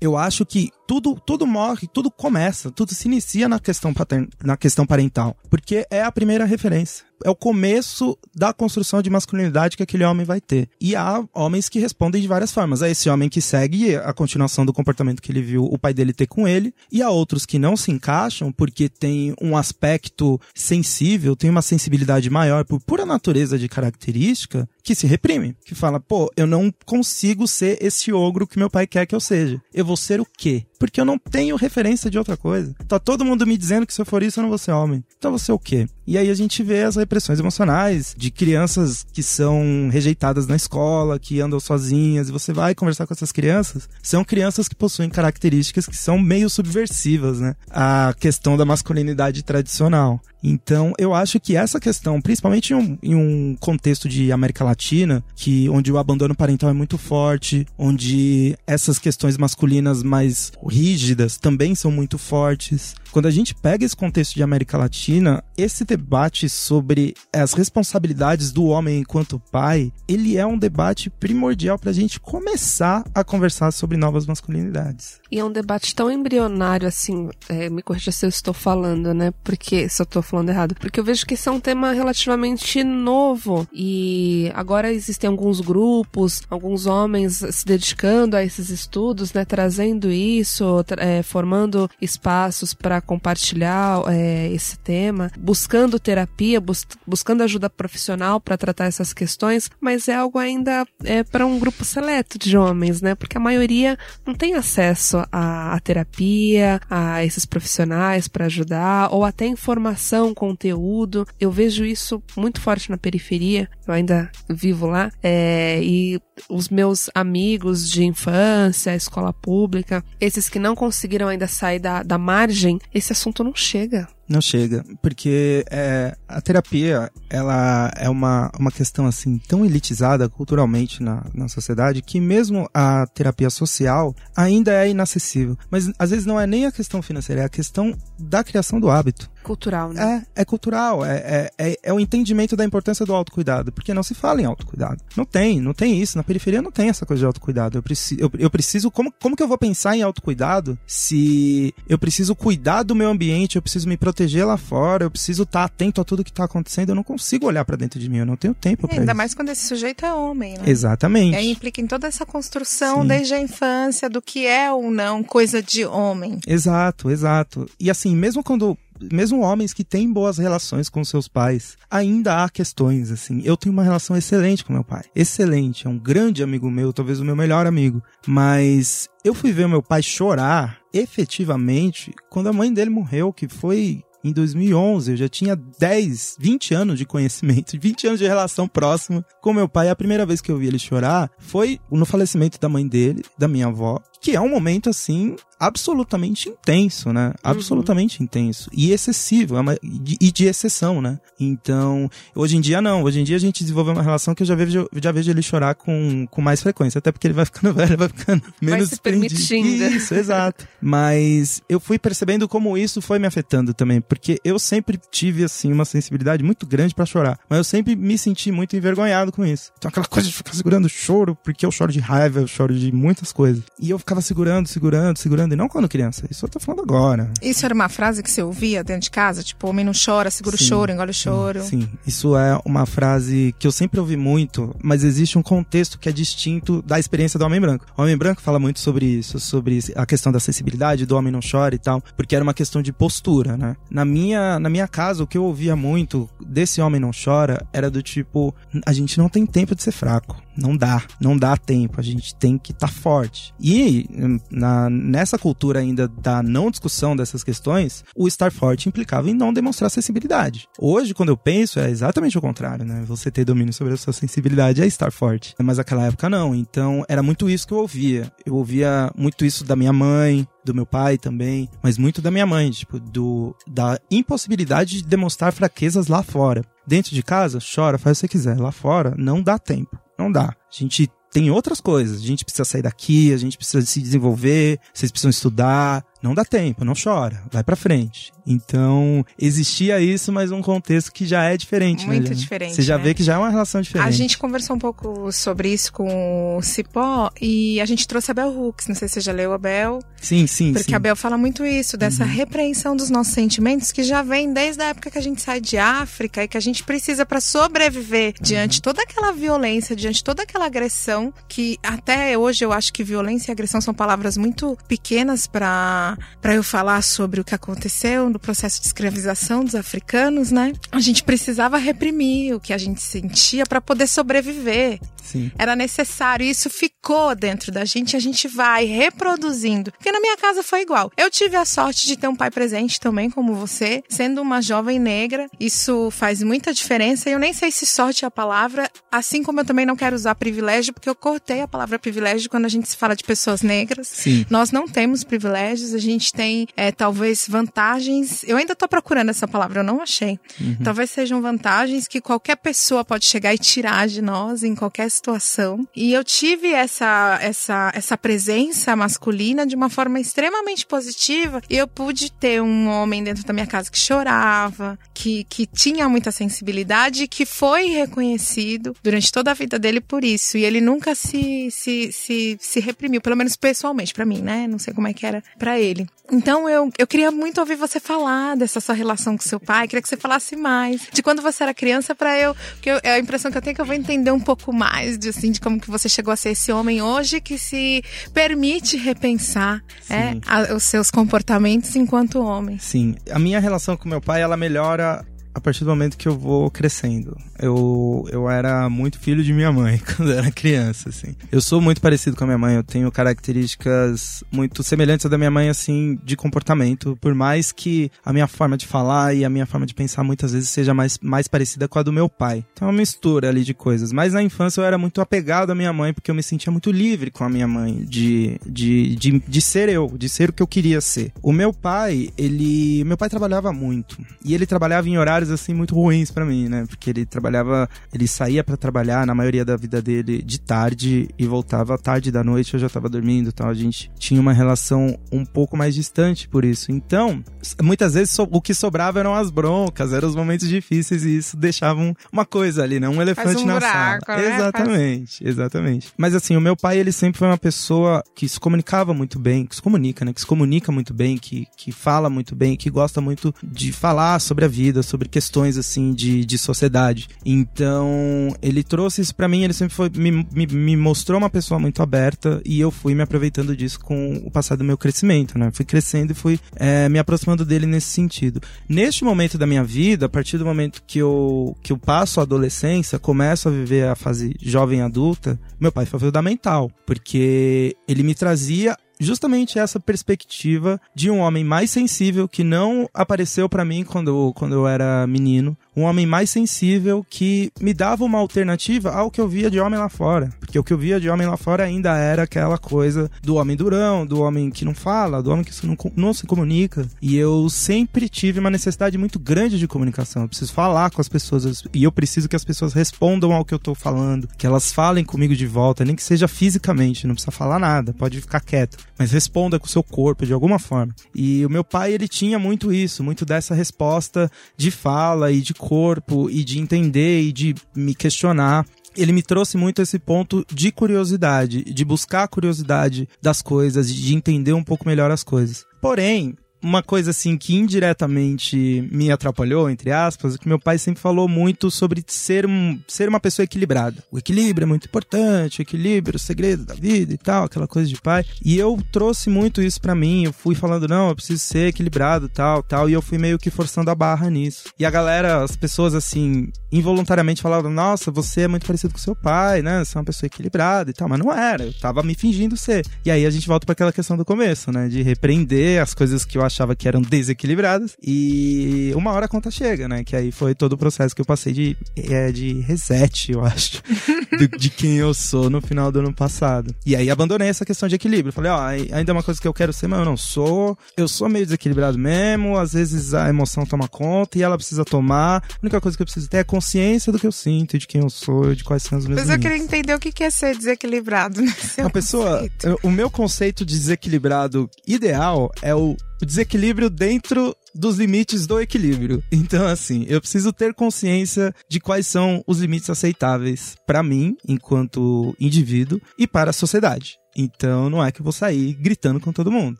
eu acho que tudo, tudo morre, tudo começa, tudo se inicia na questão, patern, na questão parental, porque é a primeira referência. É o começo da construção de masculinidade que aquele homem vai ter. E há homens que respondem de várias formas. Há esse homem que segue a continuação do comportamento que ele viu o pai dele ter com ele, e há outros que não se encaixam porque tem um aspecto sensível, tem uma sensibilidade maior por pura natureza de característica, que se reprime. Que fala, pô, eu não consigo ser esse ogro que meu pai quer que eu seja. Eu vou ser o quê? Porque eu não tenho referência de outra coisa. Tá todo mundo me dizendo que se eu for isso eu não vou ser homem. Então você é o quê? E aí a gente vê as repressões emocionais de crianças que são rejeitadas na escola, que andam sozinhas, e você vai conversar com essas crianças, são crianças que possuem características que são meio subversivas, né? A questão da masculinidade tradicional. Então, eu acho que essa questão, principalmente em um, em um, contexto de América Latina, que onde o abandono parental é muito forte, onde essas questões masculinas mais rígidas também são muito fortes. Quando a gente pega esse contexto de América Latina, esse debate sobre as responsabilidades do homem enquanto pai, ele é um debate primordial para a gente começar a conversar sobre novas masculinidades. E é um debate tão embrionário assim, é, me corrija se eu estou falando, né? Porque se eu estou falando errado, porque eu vejo que esse é um tema relativamente novo e agora existem alguns grupos, alguns homens se dedicando a esses estudos, né? Trazendo isso, é, formando espaços para compartilhar é, esse tema, buscando terapia, bus buscando ajuda profissional para tratar essas questões, mas é algo ainda é, para um grupo seleto de homens, né? Porque a maioria não tem acesso à, à terapia, a esses profissionais para ajudar, ou até informação, conteúdo. Eu vejo isso muito forte na periferia, eu ainda vivo lá, é, e os meus amigos de infância, escola pública, esses que não conseguiram ainda sair da, da margem, esse assunto não chega. Não chega, porque é, a terapia, ela é uma, uma questão assim tão elitizada culturalmente na, na sociedade que mesmo a terapia social ainda é inacessível. Mas às vezes não é nem a questão financeira, é a questão da criação do hábito. Cultural, né? É, é cultural, é, é, é, é o entendimento da importância do autocuidado, porque não se fala em autocuidado. Não tem, não tem isso. Na periferia não tem essa coisa de autocuidado. Eu preciso, eu, eu preciso como, como que eu vou pensar em autocuidado se eu preciso cuidar do meu ambiente, eu preciso me proteger lá fora, eu preciso estar atento a tudo que está acontecendo, eu não consigo olhar para dentro de mim, eu não tenho tempo para Ainda isso. mais quando esse sujeito é homem, né? Exatamente. E aí implica em toda essa construção Sim. desde a infância do que é ou não coisa de homem. Exato, exato. E assim, mesmo quando mesmo homens que têm boas relações com seus pais, ainda há questões assim. Eu tenho uma relação excelente com meu pai. Excelente, é um grande amigo meu, talvez o meu melhor amigo, mas eu fui ver meu pai chorar efetivamente quando a mãe dele morreu, que foi em 2011, eu já tinha 10, 20 anos de conhecimento, 20 anos de relação próxima com meu pai. A primeira vez que eu vi ele chorar foi no falecimento da mãe dele, da minha avó, que é um momento assim absolutamente intenso, né? Absolutamente uhum. intenso e excessivo, é uma, e de exceção, né? Então, hoje em dia não, hoje em dia a gente desenvolveu uma relação que eu já vejo, já vejo ele chorar com, com mais frequência, até porque ele vai ficando velho, vai ficando menos vai se permitindo. Isso, exato. Mas eu fui percebendo como isso foi me afetando também, porque eu sempre tive assim uma sensibilidade muito grande para chorar, mas eu sempre me senti muito envergonhado com isso. Então aquela coisa de ficar segurando o choro, porque eu choro de raiva, eu choro de muitas coisas. E eu ficava segurando, segurando, segurando, e não quando criança. Isso eu tô falando agora. Isso era uma frase que você ouvia dentro de casa? Tipo, homem não chora, segura sim, o choro, engole o choro. Sim, isso é uma frase que eu sempre ouvi muito, mas existe um contexto que é distinto da experiência do homem branco. O homem branco fala muito sobre isso, sobre a questão da acessibilidade, do homem não chora e tal, porque era uma questão de postura, né? Na minha, na minha casa, o que eu ouvia muito desse homem não chora era do tipo, a gente não tem tempo de ser fraco. Não dá, não dá tempo, a gente tem que estar tá forte. E na, nessa cultura ainda da não discussão dessas questões, o estar forte implicava em não demonstrar sensibilidade. Hoje, quando eu penso, é exatamente o contrário, né? Você ter domínio sobre a sua sensibilidade é estar forte. Mas naquela época não, então era muito isso que eu ouvia. Eu ouvia muito isso da minha mãe, do meu pai também, mas muito da minha mãe, tipo, do da impossibilidade de demonstrar fraquezas lá fora. Dentro de casa, chora, faz o que você quiser. Lá fora, não dá tempo. Não dá. A gente tem outras coisas. A gente precisa sair daqui, a gente precisa se desenvolver, vocês precisam estudar. Não dá tempo, não chora, vai para frente. Então, existia isso, mas um contexto que já é diferente, Muito né? diferente. Você já né? vê que já é uma relação diferente. A gente conversou um pouco sobre isso com o Cipó e a gente trouxe a Bel Hooks. Não sei se você já leu a Bel. Sim, sim, Porque sim. a Bel fala muito isso, dessa uhum. repreensão dos nossos sentimentos que já vem desde a época que a gente sai de África e que a gente precisa para sobreviver uhum. diante toda aquela violência, diante toda aquela agressão que até hoje eu acho que violência e agressão são palavras muito pequenas para para eu falar sobre o que aconteceu no processo de escravização dos africanos, né? A gente precisava reprimir o que a gente sentia para poder sobreviver. Sim. Era necessário, isso ficou dentro da gente, a gente vai reproduzindo. Porque na minha casa foi igual. Eu tive a sorte de ter um pai presente também, como você, sendo uma jovem negra. Isso faz muita diferença. Eu nem sei se sorte é a palavra, assim como eu também não quero usar privilégio, porque eu cortei a palavra privilégio quando a gente se fala de pessoas negras. Sim. Nós não temos privilégios, gente tem é, talvez vantagens. Eu ainda tô procurando essa palavra, eu não achei. Talvez sejam vantagens que qualquer pessoa pode chegar e tirar de nós em qualquer situação. E eu tive essa, essa, essa presença masculina de uma forma extremamente positiva. E eu pude ter um homem dentro da minha casa que chorava, que, que tinha muita sensibilidade, que foi reconhecido durante toda a vida dele por isso. E ele nunca se, se, se, se reprimiu, pelo menos pessoalmente, para mim, né? Não sei como é que era para ele. Então eu, eu queria muito ouvir você falar dessa sua relação com seu pai. Queria que você falasse mais de quando você era criança para eu, porque eu, a impressão que eu tenho é que eu vou entender um pouco mais de assim de como que você chegou a ser esse homem hoje que se permite repensar é, a- os seus comportamentos enquanto homem. Sim, a minha relação com meu pai, ela melhora a partir do momento que eu vou crescendo. Eu, eu era muito filho de minha mãe quando era criança, assim. Eu sou muito parecido com a minha mãe, eu tenho características muito semelhantes à da minha mãe, assim, de comportamento, por mais que a minha forma de falar e a minha forma de pensar muitas vezes seja mais, mais parecida com a do meu pai. Então é uma mistura ali de coisas. Mas na infância eu era muito apegado à minha mãe, porque eu me sentia muito livre com a minha mãe, de, de, de, de ser eu, de ser o que eu queria ser. O meu pai, ele. Meu pai trabalhava muito. E ele trabalhava em horários assim muito ruins pra mim, né? Porque ele trabalhava, ele saía pra trabalhar na maioria da vida dele de tarde e voltava tarde da noite, eu já tava dormindo, então a gente tinha uma relação um pouco mais distante por isso. Então, muitas vezes o que sobrava eram as broncas, eram os momentos difíceis e isso deixava um- uma coisa ali, né? Um elefante um na buraco, sala. né? Exatamente, exatamente. Mas assim, o meu pai, ele sempre foi uma pessoa que se comunicava muito bem, que se comunica, né? Que se comunica muito bem, que, que fala muito bem, que gosta muito de falar sobre a vida, sobre questões assim de, de sociedade. Então, ele trouxe isso pra mim, ele sempre foi me, me, me mostrou uma pessoa muito aberta e eu fui me aproveitando disso com o passar do meu crescimento, né? Fui crescendo e fui é, me aproximando dele nesse sentido. Neste momento da minha vida, a partir do momento que eu, que eu passo a adolescência, começo a viver a fase jovem adulta, meu pai foi fundamental, porque ele me trazia justamente essa perspectiva de um homem mais sensível que não apareceu pra mim quando quando eu era menino, um homem mais sensível que me dava uma alternativa ao que eu via de homem lá fora, porque o que eu via de homem lá fora ainda era aquela coisa do homem durão, do homem que não fala, do homem que não, não se comunica, e eu sempre tive uma necessidade muito grande de comunicação, eu preciso falar com as pessoas e eu preciso que as pessoas respondam ao que eu tô falando, que elas falem comigo de volta, nem que seja fisicamente, não precisa falar nada, pode ficar quieto, mas responda com o seu corpo de alguma forma. E o meu pai, ele tinha muito isso, muito dessa resposta de fala e de corpo e de entender e de me questionar. Ele me trouxe muito esse ponto de curiosidade, de buscar a curiosidade das coisas, de entender um pouco melhor as coisas. Porém, uma coisa assim que indiretamente me atrapalhou, entre aspas, é que meu pai sempre falou muito sobre ser, um, ser uma pessoa equilibrada. O equilíbrio é muito importante, o equilíbrio, o segredo da vida e tal, aquela coisa de pai. E eu trouxe muito isso pra mim, eu fui falando, não, eu preciso ser equilibrado, tal, tal, e eu fui meio que forçando a barra nisso. E a galera, as pessoas assim, involuntariamente falavam, nossa, você é muito parecido com seu pai, né? Você é uma pessoa equilibrada e tal, mas não era, eu tava me fingindo ser. E aí a gente volta para aquela questão do começo, né? De repreender as coisas que eu achava que eram desequilibradas e uma hora a conta chega, né? Que aí foi todo o processo que eu passei de, é, de reset, eu acho, do- de quem eu sou no final do ano passado. E aí abandonei essa questão de equilíbrio. Falei, ó, ai- ainda é uma coisa que eu quero ser, mas eu não sou. Eu sou meio desequilibrado mesmo, às vezes a emoção toma conta e ela precisa tomar. A única coisa que eu preciso ter é consciência do que eu sinto, e de quem eu sou, de quais são os meus Mas eu queria entender o que é ser desequilibrado, né? Uma pessoa, conceito. o meu conceito de desequilibrado ideal é o desequilíbrio dentro dos limites do equilíbrio. Então, assim, eu preciso ter consciência de quais são os limites aceitáveis para mim, enquanto indivíduo, e para a sociedade. Então, não é que eu vou sair gritando com todo mundo.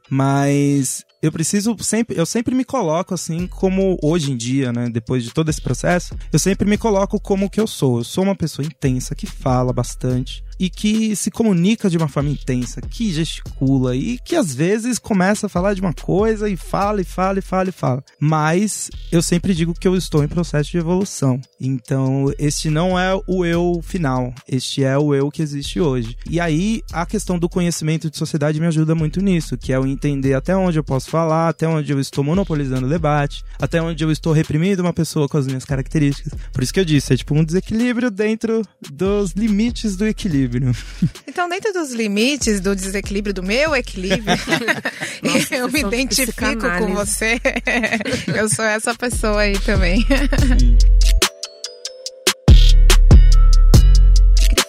Mas eu preciso sempre, eu sempre me coloco assim como hoje em dia, né, depois de todo esse processo, eu sempre me coloco como que eu sou. Eu sou uma pessoa intensa que fala bastante, e que se comunica de uma forma intensa, que gesticula e que às vezes começa a falar de uma coisa e fala e fala e fala e fala. Mas eu sempre digo que eu estou em processo de evolução. Então, este não é o eu final, este é o eu que existe hoje. E aí, a questão do conhecimento de sociedade me ajuda muito nisso, que é eu entender até onde eu posso falar, até onde eu estou monopolizando o debate, até onde eu estou reprimindo uma pessoa com as minhas características. Por isso que eu disse, é tipo um desequilíbrio dentro dos limites do equilíbrio. Então, dentro dos limites do desequilíbrio do meu equilíbrio, Nossa, eu me identifico com você. eu sou essa pessoa aí também.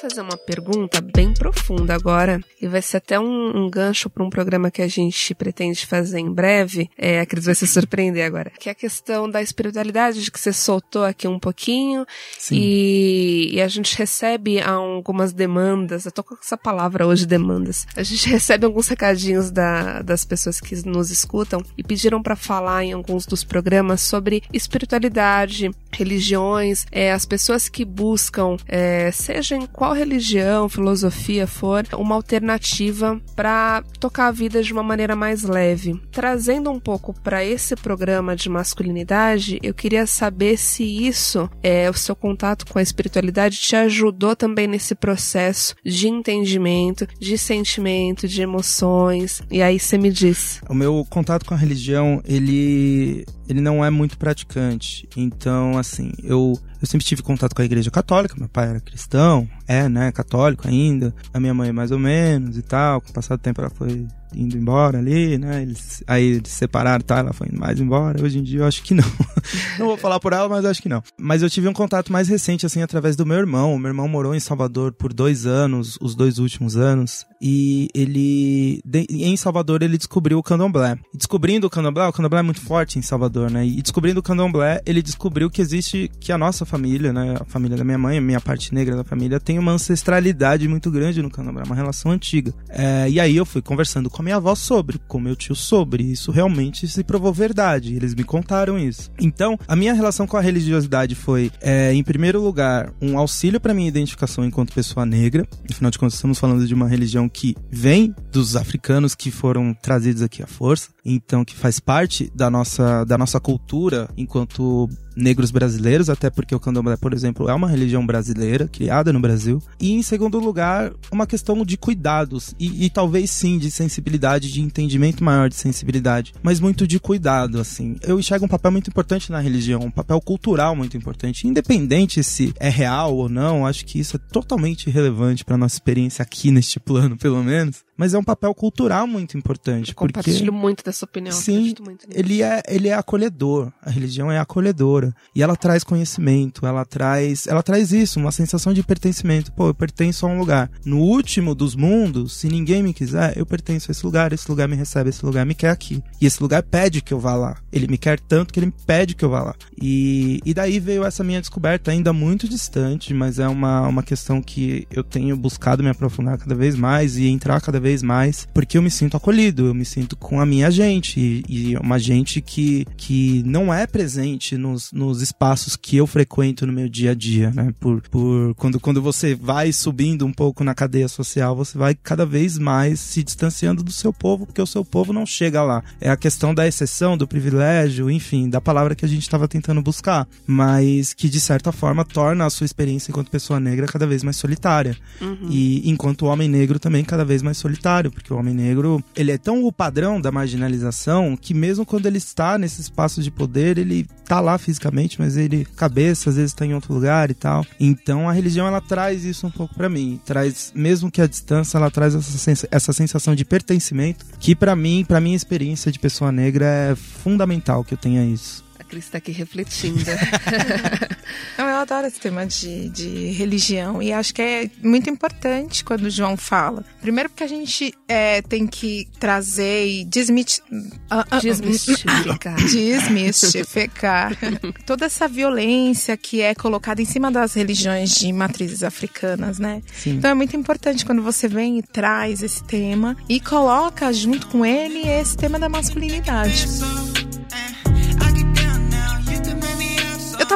Fazer uma pergunta bem profunda agora, e vai ser até um, um gancho para um programa que a gente pretende fazer em breve. É, a Cris vai se surpreender agora. Que é a questão da espiritualidade, de que você soltou aqui um pouquinho, e, e, a gente recebe algumas demandas, eu tô com essa palavra hoje, demandas. A gente recebe alguns recadinhos da, das pessoas que nos escutam e pediram para falar em alguns dos programas sobre espiritualidade, religiões, é, as pessoas que buscam, é, seja em qual religião, filosofia for, uma alternativa para tocar a vida de uma maneira mais leve. Trazendo um pouco para esse programa de masculinidade, eu queria saber se isso, é, o seu contato com a espiritualidade, te ajudou também nesse processo de entendimento, de sentimento, de emoções. E aí você me diz. O meu contato com a religião, ele ele não é muito praticante. Então, assim, eu, eu sempre tive contato com a igreja católica, meu pai era cristão, é, né, católico ainda, a minha mãe mais ou menos e tal, com o passar do tempo ela foi indo embora ali, né? Eles, aí eles se separaram, tá? Ela foi indo mais embora. Hoje em dia eu acho que não. não vou falar por ela, mas eu acho que não. Mas eu tive um contato mais recente, assim, através do meu irmão. O meu irmão morou em Salvador por dois anos, os dois últimos anos. E ele, em Salvador, ele descobriu o candomblé. Descobrindo o candomblé, o candomblé é muito forte em Salvador, né? E descobrindo o candomblé, ele descobriu que existe, que a nossa família, né? A família da minha mãe, a minha parte negra da família, tem uma ancestralidade muito grande no candomblé, uma relação antiga. É, e aí eu fui conversando com a minha avó sobre, com meu tio sobre. Isso realmente se provou verdade. Eles me contaram isso. Então, a minha relação com a religiosidade foi, é, em primeiro lugar, um auxílio para minha identificação enquanto pessoa negra. Afinal de contas, estamos falando de uma religião que vem dos africanos que foram trazidos aqui à força. Então, que faz parte da nossa, da nossa cultura enquanto negros brasileiros, até porque o candomblé, por exemplo, é uma religião brasileira, criada no Brasil. E, em segundo lugar, uma questão de cuidados e, e, talvez sim de sensibilidade, de entendimento maior de sensibilidade, mas muito de cuidado, assim. Eu enxergo um papel muito importante na religião, um papel cultural muito importante, independente se é real ou não, acho que isso é totalmente relevante para nossa experiência aqui neste plano, pelo menos mas é um papel cultural muito importante. Eu compartilho porque, muito dessa opinião. Sim, ele é, ele é acolhedor. A religião é acolhedora. E ela traz conhecimento, ela traz, ela traz isso, uma sensação de pertencimento. Pô, eu pertenço a um lugar. No último dos mundos, se ninguém me quiser, eu pertenço a esse lugar, esse lugar me recebe, esse lugar me quer aqui. E esse lugar pede que eu vá lá. Ele me quer tanto que ele me pede que eu vá lá. E, e daí veio essa minha descoberta, ainda muito distante, mas é uma, uma questão que eu tenho buscado me aprofundar cada vez mais e entrar cada vez mais, porque eu me sinto acolhido, eu me sinto com a minha gente e, e uma gente que, que não é presente nos, nos espaços que eu frequento no meu dia a dia, né? Por, por quando, quando você vai subindo um pouco na cadeia social, você vai cada vez mais se distanciando do seu povo, porque o seu povo não chega lá. É a questão da exceção, do privilégio, enfim, da palavra que a gente estava tentando buscar, mas que de certa forma torna a sua experiência enquanto pessoa negra cada vez mais solitária. Uhum. E enquanto homem negro também cada vez mais solitário solitário, porque o homem negro, ele é tão o padrão da marginalização que mesmo quando ele está nesse espaço de poder, ele tá lá fisicamente, mas ele cabeça às vezes está em outro lugar e tal. Então a religião ela traz isso um pouco para mim, traz mesmo que a distância, ela traz essa, sens essa sensação de pertencimento que para mim, para minha experiência de pessoa negra é fundamental que eu tenha isso. Cris está aqui refletindo. Não, eu adoro esse tema de, de religião e acho que é muito importante quando o João fala. Primeiro porque a gente é, tem que trazer e desmit... Ah, ah, desmistificar. desmistificar toda essa violência que é colocada em cima das religiões de matrizes africanas, né? Sim. Então é muito importante quando você vem e traz esse tema e coloca junto com ele esse tema da masculinidade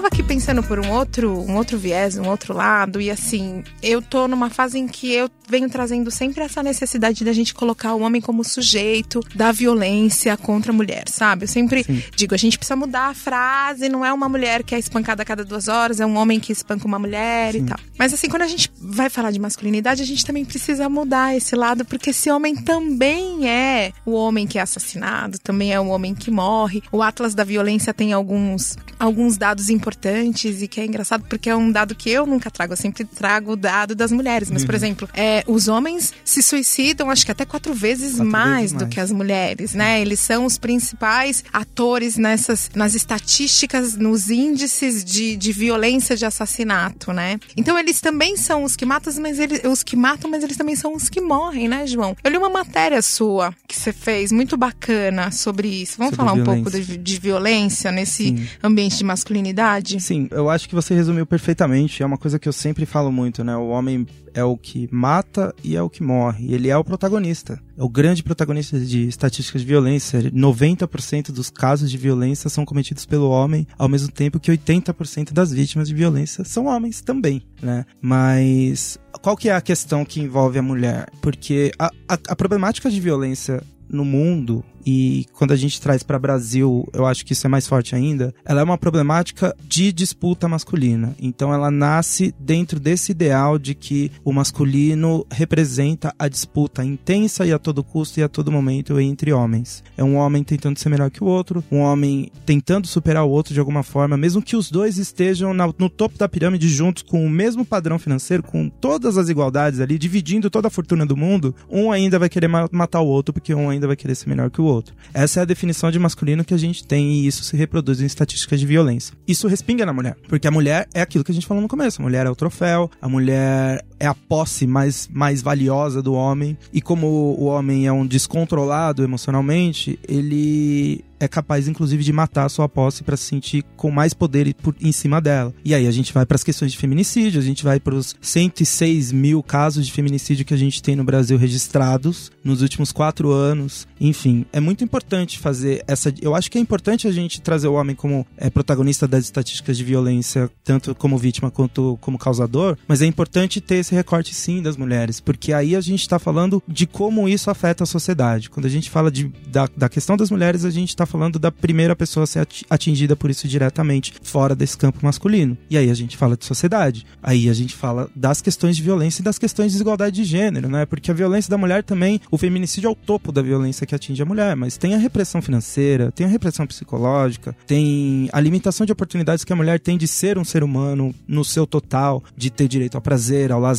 aqui pensando por um outro, um outro viés, um outro lado, e assim, eu tô numa fase em que eu venho trazendo sempre essa necessidade da gente colocar o homem como sujeito da violência contra a mulher, sabe? Eu sempre Sim. digo, a gente precisa mudar a frase, não é uma mulher que é espancada a cada duas horas, é um homem que espanca uma mulher Sim. e tal. Mas assim, quando a gente vai falar de masculinidade, a gente também precisa mudar esse lado, porque esse homem também é o homem que é assassinado, também é o homem que morre. O Atlas da Violência tem alguns, alguns dados importantes e que é engraçado porque é um dado que eu nunca trago, eu sempre trago o dado das mulheres. Mas, uhum. por exemplo, é, os homens se suicidam acho que até quatro vezes, quatro mais, vezes mais do que as mulheres, né? Eles são os principais atores nessas, nas estatísticas, nos índices de, de violência de assassinato, né? Então eles também são os que matam, mas eles, os que matam, mas eles também são os que morrem, né, João? Eu li uma matéria sua que você fez muito bacana sobre isso. Vamos sobre falar violência. um pouco de, de violência nesse Sim. ambiente de masculinidade? Sim, eu acho que você resumiu perfeitamente. É uma coisa que eu sempre falo muito, né? O homem é o que mata e é o que morre. Ele é o protagonista. É o grande protagonista de estatísticas de violência. 90% dos casos de violência são cometidos pelo homem, ao mesmo tempo que 80% das vítimas de violência são homens também, né? Mas qual que é a questão que envolve a mulher? Porque a, a, a problemática de violência no mundo e quando a gente traz para Brasil, eu acho que isso é mais forte ainda, ela é uma problemática de disputa masculina. Então ela nasce dentro desse ideal de que o masculino representa a disputa intensa e a todo custo e a todo momento entre homens. É um homem tentando ser melhor que o outro, um homem tentando superar o outro de alguma forma, mesmo que os dois estejam no topo da pirâmide juntos com o mesmo padrão financeiro, com todas as igualdades ali, dividindo toda a fortuna do mundo, um ainda vai querer matar o outro porque um ainda vai querer ser melhor que o outro outro. Essa é a definição de masculino que a gente tem e isso se reproduz em estatísticas de violência. Isso respinga na mulher, porque a mulher é aquilo que a gente falou no começo. A mulher é o troféu, a mulher é a posse mais, mais valiosa do homem. E como o homem é um descontrolado emocionalmente, ele é capaz, inclusive, de matar a sua posse para se sentir com mais poder em cima dela. E aí a gente vai para as questões de feminicídio, a gente vai para os 106 mil casos de feminicídio que a gente tem no Brasil registrados nos últimos quatro anos. Enfim, é muito importante fazer essa. Eu acho que é importante a gente trazer o homem como é, protagonista das estatísticas de violência, tanto como vítima quanto como causador, mas é importante ter esse recorte sim das mulheres, porque aí a gente está falando de como isso afeta a sociedade. Quando a gente fala de, da, da questão das mulheres, a gente está falando da primeira pessoa a ser atingida por isso diretamente, fora desse campo masculino. E aí a gente fala de sociedade. Aí a gente fala das questões de violência e das questões de desigualdade de gênero, né? Porque a violência da mulher também, o feminicídio é o topo da violência que atinge a mulher, mas tem a repressão financeira, tem a repressão psicológica, tem a limitação de oportunidades que a mulher tem de ser um ser humano no seu total, de ter direito ao prazer, ao lazer,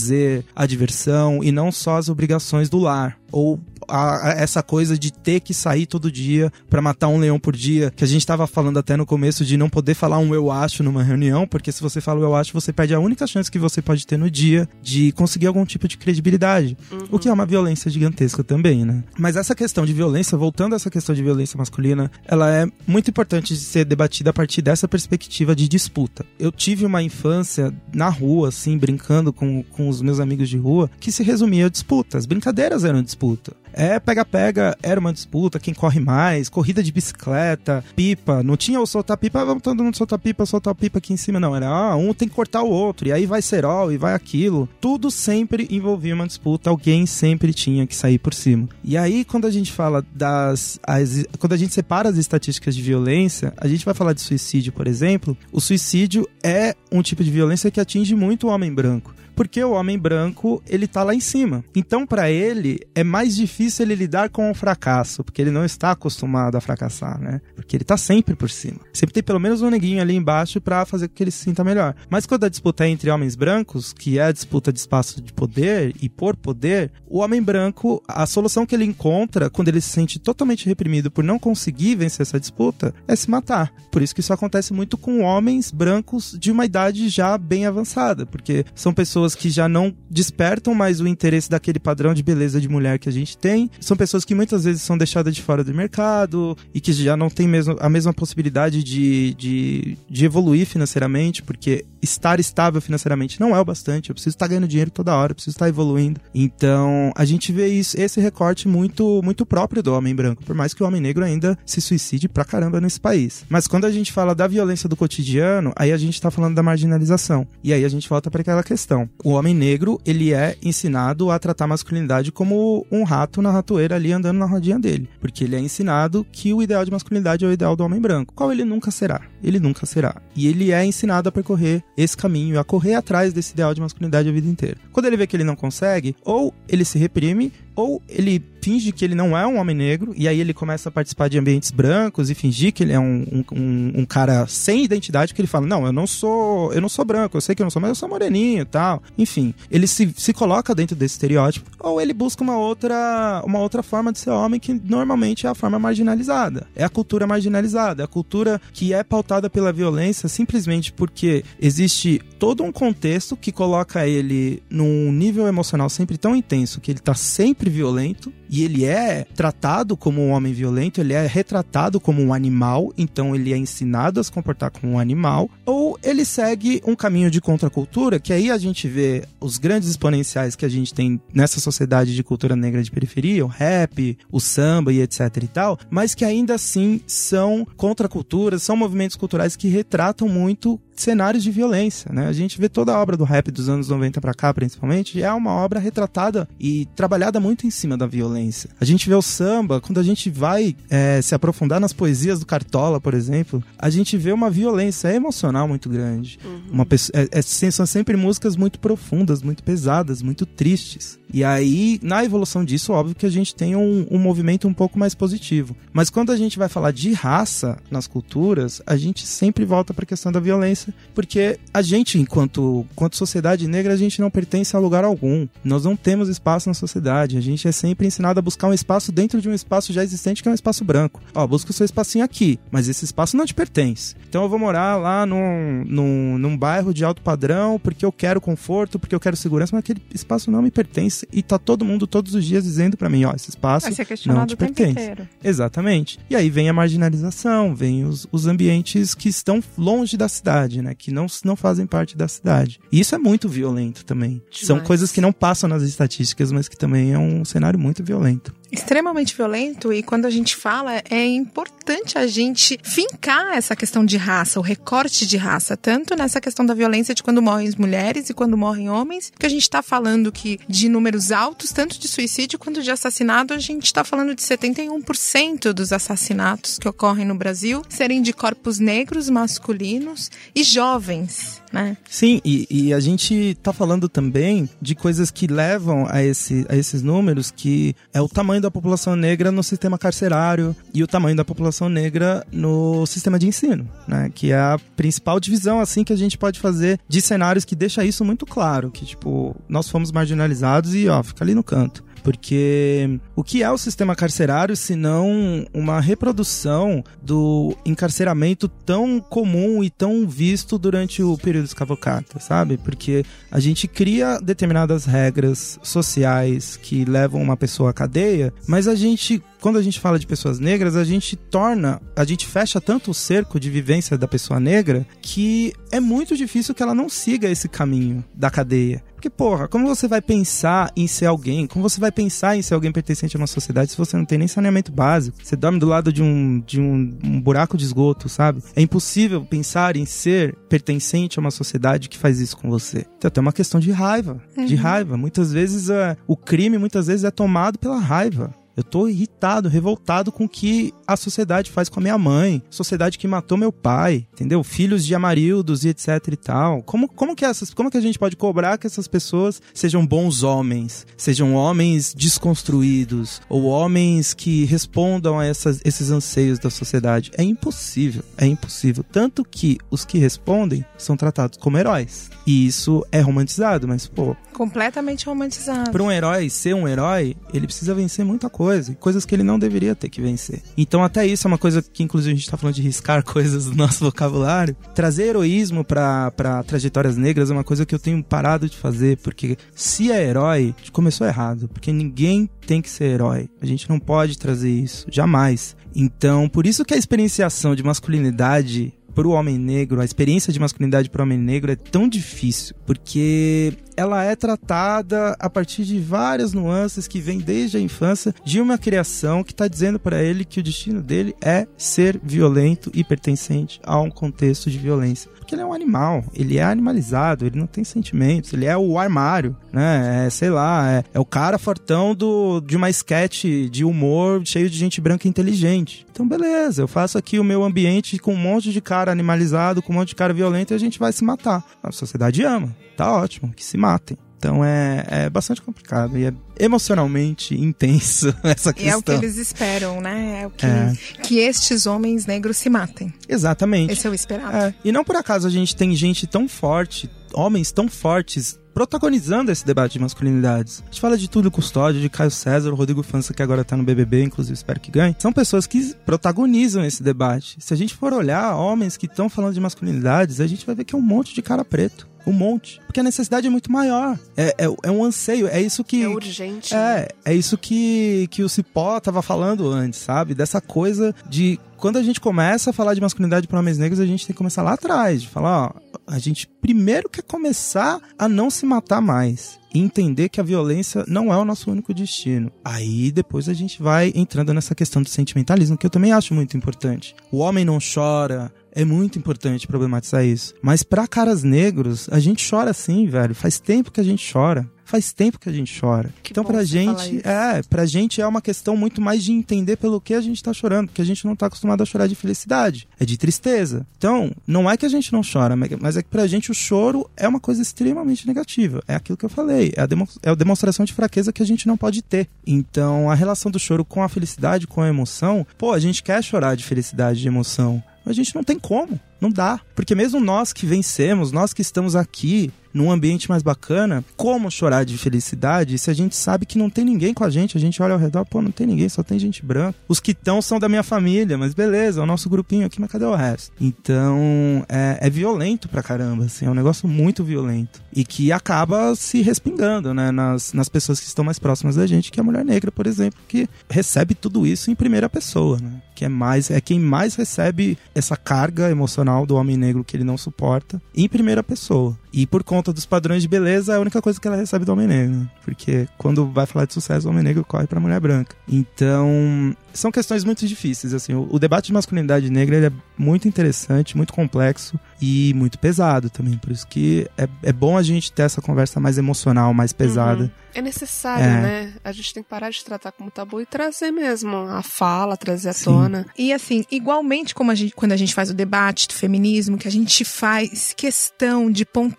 à diversão e não só as obrigações do lar ou a, a essa coisa de ter que sair todo dia para matar um leão por dia, que a gente estava falando até no começo de não poder falar um eu acho numa reunião, porque se você fala eu acho, você perde a única chance que você pode ter no dia de conseguir algum tipo de credibilidade, uhum. o que é uma violência gigantesca também, né? Mas essa questão de violência, voltando a essa questão de violência masculina, ela é muito importante de ser debatida a partir dessa perspectiva de disputa. Eu tive uma infância na rua, assim, brincando com, com os meus amigos de rua, que se resumia a disputas. Brincadeiras eram disputas disputa. É, pega-pega, era uma disputa, quem corre mais, corrida de bicicleta, pipa. Não tinha o soltar pipa, vamos todo mundo soltar pipa, soltar pipa aqui em cima, não. Era, ah, um tem que cortar o outro, e aí vai cerol, e vai aquilo. Tudo sempre envolvia uma disputa, alguém sempre tinha que sair por cima. E aí, quando a gente fala das. As, quando a gente separa as estatísticas de violência, a gente vai falar de suicídio, por exemplo. O suicídio é um tipo de violência que atinge muito o homem branco porque o homem branco, ele tá lá em cima. Então, para ele, é mais difícil ele lidar com o fracasso, porque ele não está acostumado a fracassar, né? Porque ele tá sempre por cima. Sempre tem pelo menos um neguinho ali embaixo para fazer com que ele se sinta melhor. Mas quando a disputa é entre homens brancos, que é a disputa de espaço de poder e por poder, o homem branco, a solução que ele encontra quando ele se sente totalmente reprimido por não conseguir vencer essa disputa é se matar. Por isso que isso acontece muito com homens brancos de uma idade já bem avançada, porque são pessoas pessoas que já não despertam mais o interesse daquele padrão de beleza de mulher que a gente tem. São pessoas que muitas vezes são deixadas de fora do mercado e que já não têm mesmo, a mesma possibilidade de, de, de evoluir financeiramente, porque estar estável financeiramente não é o bastante. Eu preciso estar ganhando dinheiro toda hora, eu preciso estar evoluindo. Então, a gente vê isso, esse recorte muito, muito próprio do homem branco, por mais que o homem negro ainda se suicide pra caramba nesse país. Mas quando a gente fala da violência do cotidiano, aí a gente tá falando da marginalização. E aí a gente volta para aquela questão. O homem negro, ele é ensinado a tratar a masculinidade como um rato na ratoeira ali andando na rodinha dele. Porque ele é ensinado que o ideal de masculinidade é o ideal do homem branco, qual ele nunca será. Ele nunca será. E ele é ensinado a percorrer esse caminho, a correr atrás desse ideal de masculinidade a vida inteira. Quando ele vê que ele não consegue, ou ele se reprime, ou ele finge que ele não é um homem negro, e aí ele começa a participar de ambientes brancos e fingir que ele é um, um, um, cara sem identidade, que ele fala, não, eu não sou, eu não sou branco, eu sei que eu não sou, mas eu sou moreninho e tal. Enfim, ele se, se coloca dentro desse estereótipo, ou ele busca uma outra, uma outra forma de ser homem que normalmente é a forma marginalizada. É a cultura marginalizada, é a cultura que é pautada pela violência simplesmente porque existe todo um contexto que coloca ele num nível emocional sempre tão intenso que ele tá sempre violento e ele é tratado como um homem violento, ele é retratado como um animal, então ele é ensinado a se comportar como um animal, ou ele segue um caminho de contracultura, que aí a gente vê os grandes exponenciais que a gente tem nessa sociedade de cultura negra de periferia, o rap, o samba e etc e tal, mas que ainda assim são contraculturas, são movimentos culturais que retratam muito cenários de violência, né? A gente vê toda a obra do rap dos anos 90 para cá, principalmente, é uma obra retratada e trabalhada muito em cima da violência. A gente vê o samba, quando a gente vai é, se aprofundar nas poesias do Cartola, por exemplo, a gente vê uma violência emocional muito grande. Uhum. Uma pessoa, é, é, são sempre músicas muito profundas, muito pesadas, muito tristes. E aí, na evolução disso, óbvio que a gente tem um, um movimento um pouco mais positivo. Mas quando a gente vai falar de raça nas culturas, a gente sempre volta para a questão da violência porque a gente, enquanto, enquanto sociedade negra, a gente não pertence a lugar algum. Nós não temos espaço na sociedade. A gente é sempre ensinado a buscar um espaço dentro de um espaço já existente, que é um espaço branco. Ó, busca o seu espacinho aqui, mas esse espaço não te pertence. Então eu vou morar lá num, num, num bairro de alto padrão porque eu quero conforto, porque eu quero segurança, mas aquele espaço não me pertence e tá todo mundo todos os dias dizendo para mim, ó, esse espaço não te pertence. Exatamente. E aí vem a marginalização, vem os, os ambientes que estão longe da cidade né? Que não, não fazem parte da cidade. E isso é muito violento também. Demais. São coisas que não passam nas estatísticas, mas que também é um cenário muito violento extremamente violento e quando a gente fala é importante a gente fincar essa questão de raça, o recorte de raça, tanto nessa questão da violência de quando morrem mulheres e quando morrem homens, que a gente está falando que de números altos, tanto de suicídio quanto de assassinato, a gente está falando de 71% dos assassinatos que ocorrem no Brasil serem de corpos negros masculinos e jovens né? Sim, e, e, a gente tá falando também de coisas que levam a, esse, a esses números, que é o tamanho da população negra no sistema carcerário e o tamanho da população negra no sistema de ensino, né? Que é a principal divisão, assim, que a gente pode fazer de cenários que deixa isso muito claro, que, tipo, nós fomos marginalizados e, ó, fica ali no canto. Porque o que é o sistema carcerário se não uma reprodução do encarceramento tão comum e tão visto durante o período escravocrata, sabe? Porque a gente cria determinadas regras sociais que levam uma pessoa à cadeia, mas a gente quando a gente fala de pessoas negras, a gente torna, a gente fecha tanto o cerco de vivência da pessoa negra que é muito difícil que ela não siga esse caminho da cadeia. Porque, porra, como você vai pensar em ser alguém? Como você vai pensar em ser alguém pertencente a uma sociedade se você não tem nem saneamento básico? Você dorme do lado de um, de um, um buraco de esgoto, sabe? É impossível pensar em ser pertencente a uma sociedade que faz isso com você. Então, tem uma questão de raiva. Uhum. De raiva. Muitas vezes, uh, o crime, muitas vezes, é tomado pela raiva. Eu tô irritado, revoltado com o que a sociedade faz com a minha mãe, sociedade que matou meu pai, entendeu? Filhos de amarildos e etc e tal. Como, como que essas, como que a gente pode cobrar que essas pessoas sejam bons homens, sejam homens desconstruídos ou homens que respondam a essas, esses anseios da sociedade? É impossível, é impossível. Tanto que os que respondem são tratados como heróis. E isso é romantizado, mas pô, Completamente romantizado. Para um herói ser um herói, ele precisa vencer muita coisa, coisas que ele não deveria ter que vencer. Então até isso é uma coisa que inclusive a gente tá falando de riscar coisas do nosso vocabulário. Trazer heroísmo para trajetórias negras é uma coisa que eu tenho parado de fazer, porque se é herói, começou errado, porque ninguém tem que ser herói. A gente não pode trazer isso, jamais. Então, por isso que a experienciação de masculinidade para o homem negro, a experiência de masculinidade para o homem negro é tão difícil, porque ela é tratada a partir de várias nuances que vêm desde a infância de uma criação que está dizendo para ele que o destino dele é ser violento e pertencente a um contexto de violência. Porque ele é um animal, ele é animalizado, ele não tem sentimentos, ele é o armário, né? É, sei lá, é, é o cara fortão do, de uma sketch de humor cheio de gente branca inteligente. Então, beleza, eu faço aqui o meu ambiente com um monte de cara animalizado, com um monte de cara violento e a gente vai se matar. A sociedade ama tá ótimo, que se matem. Então é, é bastante complicado e é emocionalmente intenso essa questão. E é o que eles esperam, né? É o que, é. que estes homens negros se matem. Exatamente. Esse é o esperado. É. E não por acaso a gente tem gente tão forte, homens tão fortes protagonizando esse debate de masculinidades. A gente fala de Túlio Custódio, de Caio César, Rodrigo Fança, que agora tá no BBB, inclusive espero que ganhe. São pessoas que protagonizam esse debate. Se a gente for olhar homens que estão falando de masculinidades, a gente vai ver que é um monte de cara preto um monte. Porque a necessidade é muito maior. É, é, é um anseio, é isso que. É urgente. É, né? é isso que, que o Cipó tava falando antes, sabe? Dessa coisa de. Quando a gente começa a falar de masculinidade para homens negros, a gente tem que começar lá atrás, de falar, ó, a gente primeiro quer começar a não se matar mais e entender que a violência não é o nosso único destino. Aí depois a gente vai entrando nessa questão do sentimentalismo, que eu também acho muito importante. O homem não chora, é muito importante problematizar isso. Mas para caras negros, a gente chora sim, velho. Faz tempo que a gente chora. Faz tempo que a gente chora. Que então pra gente, é, pra gente é uma questão muito mais de entender pelo que a gente tá chorando, porque a gente não tá acostumado a chorar de felicidade, é de tristeza. Então, não é que a gente não chora, mas é que pra gente o choro é uma coisa extremamente negativa. É aquilo que eu falei, é a, demo, é a demonstração de fraqueza que a gente não pode ter. Então, a relação do choro com a felicidade, com a emoção, pô, a gente quer chorar de felicidade, de emoção, a gente não tem como, não dá. Porque mesmo nós que vencemos, nós que estamos aqui num ambiente mais bacana, como chorar de felicidade se a gente sabe que não tem ninguém com a gente? A gente olha ao redor, pô, não tem ninguém, só tem gente branca. Os que estão são da minha família, mas beleza, é o nosso grupinho aqui, mas cadê o resto? Então, é, é violento pra caramba, assim, é um negócio muito violento. E que acaba se respingando, né, nas, nas pessoas que estão mais próximas da gente, que é a mulher negra, por exemplo, que recebe tudo isso em primeira pessoa, né? Que é mais, é quem mais recebe essa carga emocional do homem negro que ele não suporta em primeira pessoa. E por conta dos padrões de beleza, é a única coisa que ela recebe do homem negro. Né? Porque quando vai falar de sucesso, o homem negro corre pra mulher branca. Então, são questões muito difíceis, assim. O, o debate de masculinidade negra é muito interessante, muito complexo e muito pesado também. Por isso que é, é bom a gente ter essa conversa mais emocional, mais pesada. Uhum. É necessário, é. né? A gente tem que parar de tratar como tabu e trazer mesmo a fala, trazer à Sim. tona. E assim, igualmente como a gente, quando a gente faz o debate do feminismo, que a gente faz questão de pontuar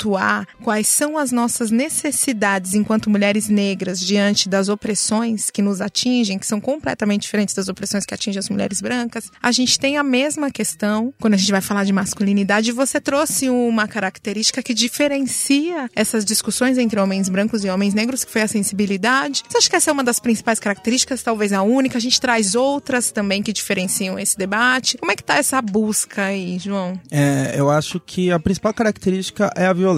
quais são as nossas necessidades enquanto mulheres negras diante das opressões que nos atingem, que são completamente diferentes das opressões que atingem as mulheres brancas, a gente tem a mesma questão quando a gente vai falar de masculinidade. Você trouxe uma característica que diferencia essas discussões entre homens brancos e homens negros, que foi a sensibilidade. Você acha que essa é uma das principais características, talvez a única? A gente traz outras também que diferenciam esse debate. Como é que tá essa busca aí, João? É, eu acho que a principal característica é a violência,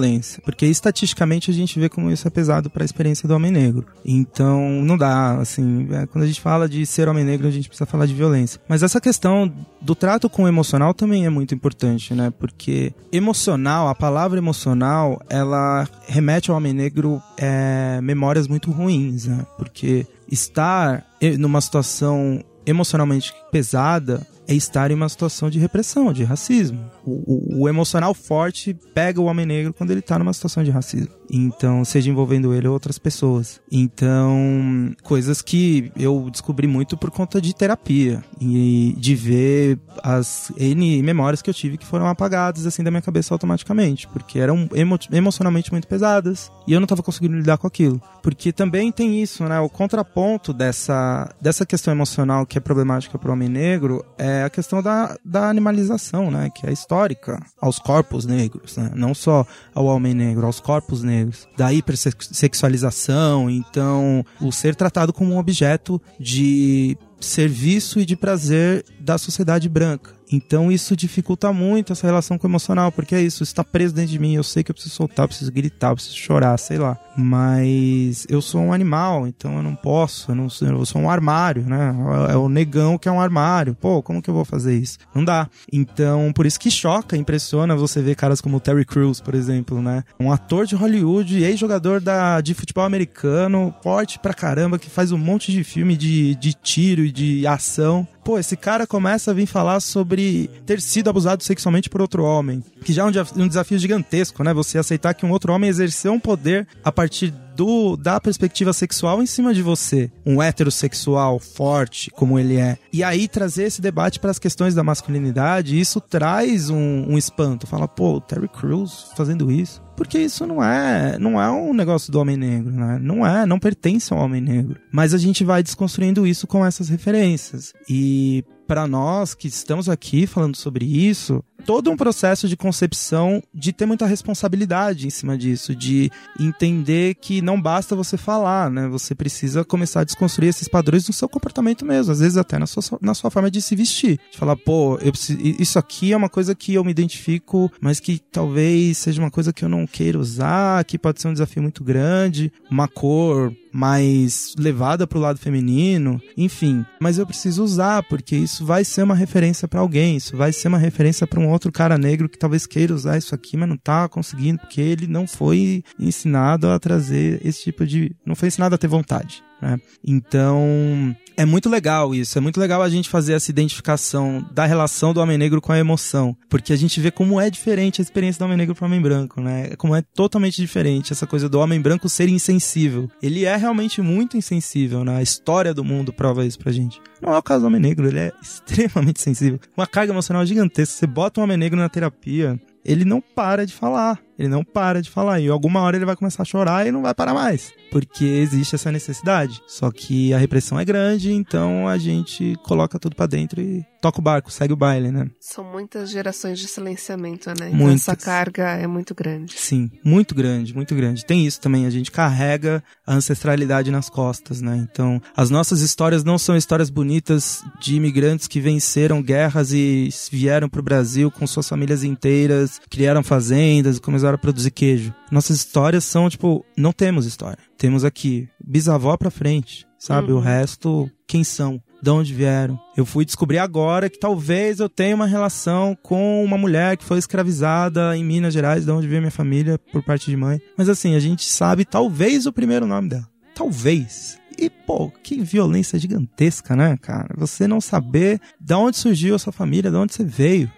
porque estatisticamente a gente vê como isso é pesado para a experiência do homem negro. Então, não dá, assim, é, quando a gente fala de ser homem negro, a gente precisa falar de violência. Mas essa questão do trato com o emocional também é muito importante, né? Porque emocional, a palavra emocional, ela remete ao homem negro é, memórias muito ruins, né? Porque estar numa situação emocionalmente pesada é estar em uma situação de repressão, de racismo. O, o, o emocional forte pega o homem negro quando ele está numa situação de racismo. Então, seja envolvendo ele ou outras pessoas. Então, coisas que eu descobri muito por conta de terapia e de ver as N memórias que eu tive que foram apagadas assim da minha cabeça automaticamente, porque eram emo emocionalmente muito pesadas e eu não estava conseguindo lidar com aquilo. Porque também tem isso, né? O contraponto dessa, dessa questão emocional que é problemática para o homem negro é a questão da, da animalização, né? Que é histórica aos corpos negros, né? Não só ao homem negro, aos corpos negros. Da hipersexualização, então o ser tratado como um objeto de serviço e de prazer da sociedade branca. Então isso dificulta muito essa relação com o emocional, porque é isso, está preso dentro de mim, eu sei que eu preciso soltar, eu preciso gritar, eu preciso chorar, sei lá. Mas eu sou um animal, então eu não posso, eu, não eu sou um armário, né? É o negão que é um armário. Pô, como que eu vou fazer isso? Não dá. Então, por isso que choca, impressiona você ver caras como o Terry Crews, por exemplo, né? Um ator de Hollywood, ex-jogador da, de futebol americano, forte pra caramba, que faz um monte de filme de, de tiro e de ação pô, esse cara começa a vir falar sobre ter sido abusado sexualmente por outro homem. Que já é um, desafio gigantesco, né? Você aceitar que um outro homem exerceu um poder a partir do, da perspectiva sexual em cima de você. Um heterossexual forte, como ele é. E aí trazer esse debate para as questões da masculinidade, isso traz um, um espanto. Fala, pô, Terry Crews fazendo isso. Porque isso não é, não é um negócio do homem negro, né? Não é, não pertence ao homem negro. Mas a gente vai desconstruindo isso com essas referências. E para nós que estamos aqui falando sobre isso, todo um processo de concepção de ter muita responsabilidade em cima disso, de entender que não basta você falar, né? Você precisa começar a desconstruir esses padrões no seu comportamento mesmo, às vezes até na sua, na sua forma de se vestir. De falar, pô, preciso, isso aqui é uma coisa que eu me identifico, mas que talvez seja uma coisa que eu não queira usar, que pode ser um desafio muito grande, uma cor mais levada para o lado feminino, enfim. Mas eu preciso usar porque isso vai ser uma referência para alguém, isso vai ser uma referência para um outro cara negro que talvez queira usar isso aqui, mas não tá conseguindo porque ele não foi ensinado a trazer esse tipo de, não foi ensinado a ter vontade. Né? Então, é muito legal isso. É muito legal a gente fazer essa identificação da relação do homem negro com a emoção. Porque a gente vê como é diferente a experiência do homem negro para o homem branco, né? Como é totalmente diferente essa coisa do homem branco ser insensível. Ele é realmente muito insensível, né? A história do mundo prova isso pra gente. Não é o caso do homem negro, ele é extremamente sensível. Uma carga emocional gigantesca. Você bota um homem negro na terapia, ele não para de falar. Ele não para de falar. E alguma hora ele vai começar a chorar e não vai parar mais. Porque existe essa necessidade. Só que a repressão é grande, então a gente coloca tudo para dentro e toca o barco, segue o baile, né? São muitas gerações de silenciamento, né? Então muitas. essa carga é muito grande. Sim, muito grande, muito grande. Tem isso também, a gente carrega a ancestralidade nas costas, né? Então, as nossas histórias não são histórias bonitas de imigrantes que venceram guerras e vieram pro Brasil com suas famílias inteiras, criaram fazendas e começaram a produzir queijo. Nossas histórias são, tipo, não temos história. Temos aqui bisavó pra frente, sabe? Uhum. O resto, quem são? De onde vieram? Eu fui descobrir agora que talvez eu tenha uma relação com uma mulher que foi escravizada em Minas Gerais, de onde veio minha família por parte de mãe. Mas assim, a gente sabe talvez o primeiro nome dela. Talvez. E, pô, que violência gigantesca, né, cara? Você não saber de onde surgiu a sua família, de onde você veio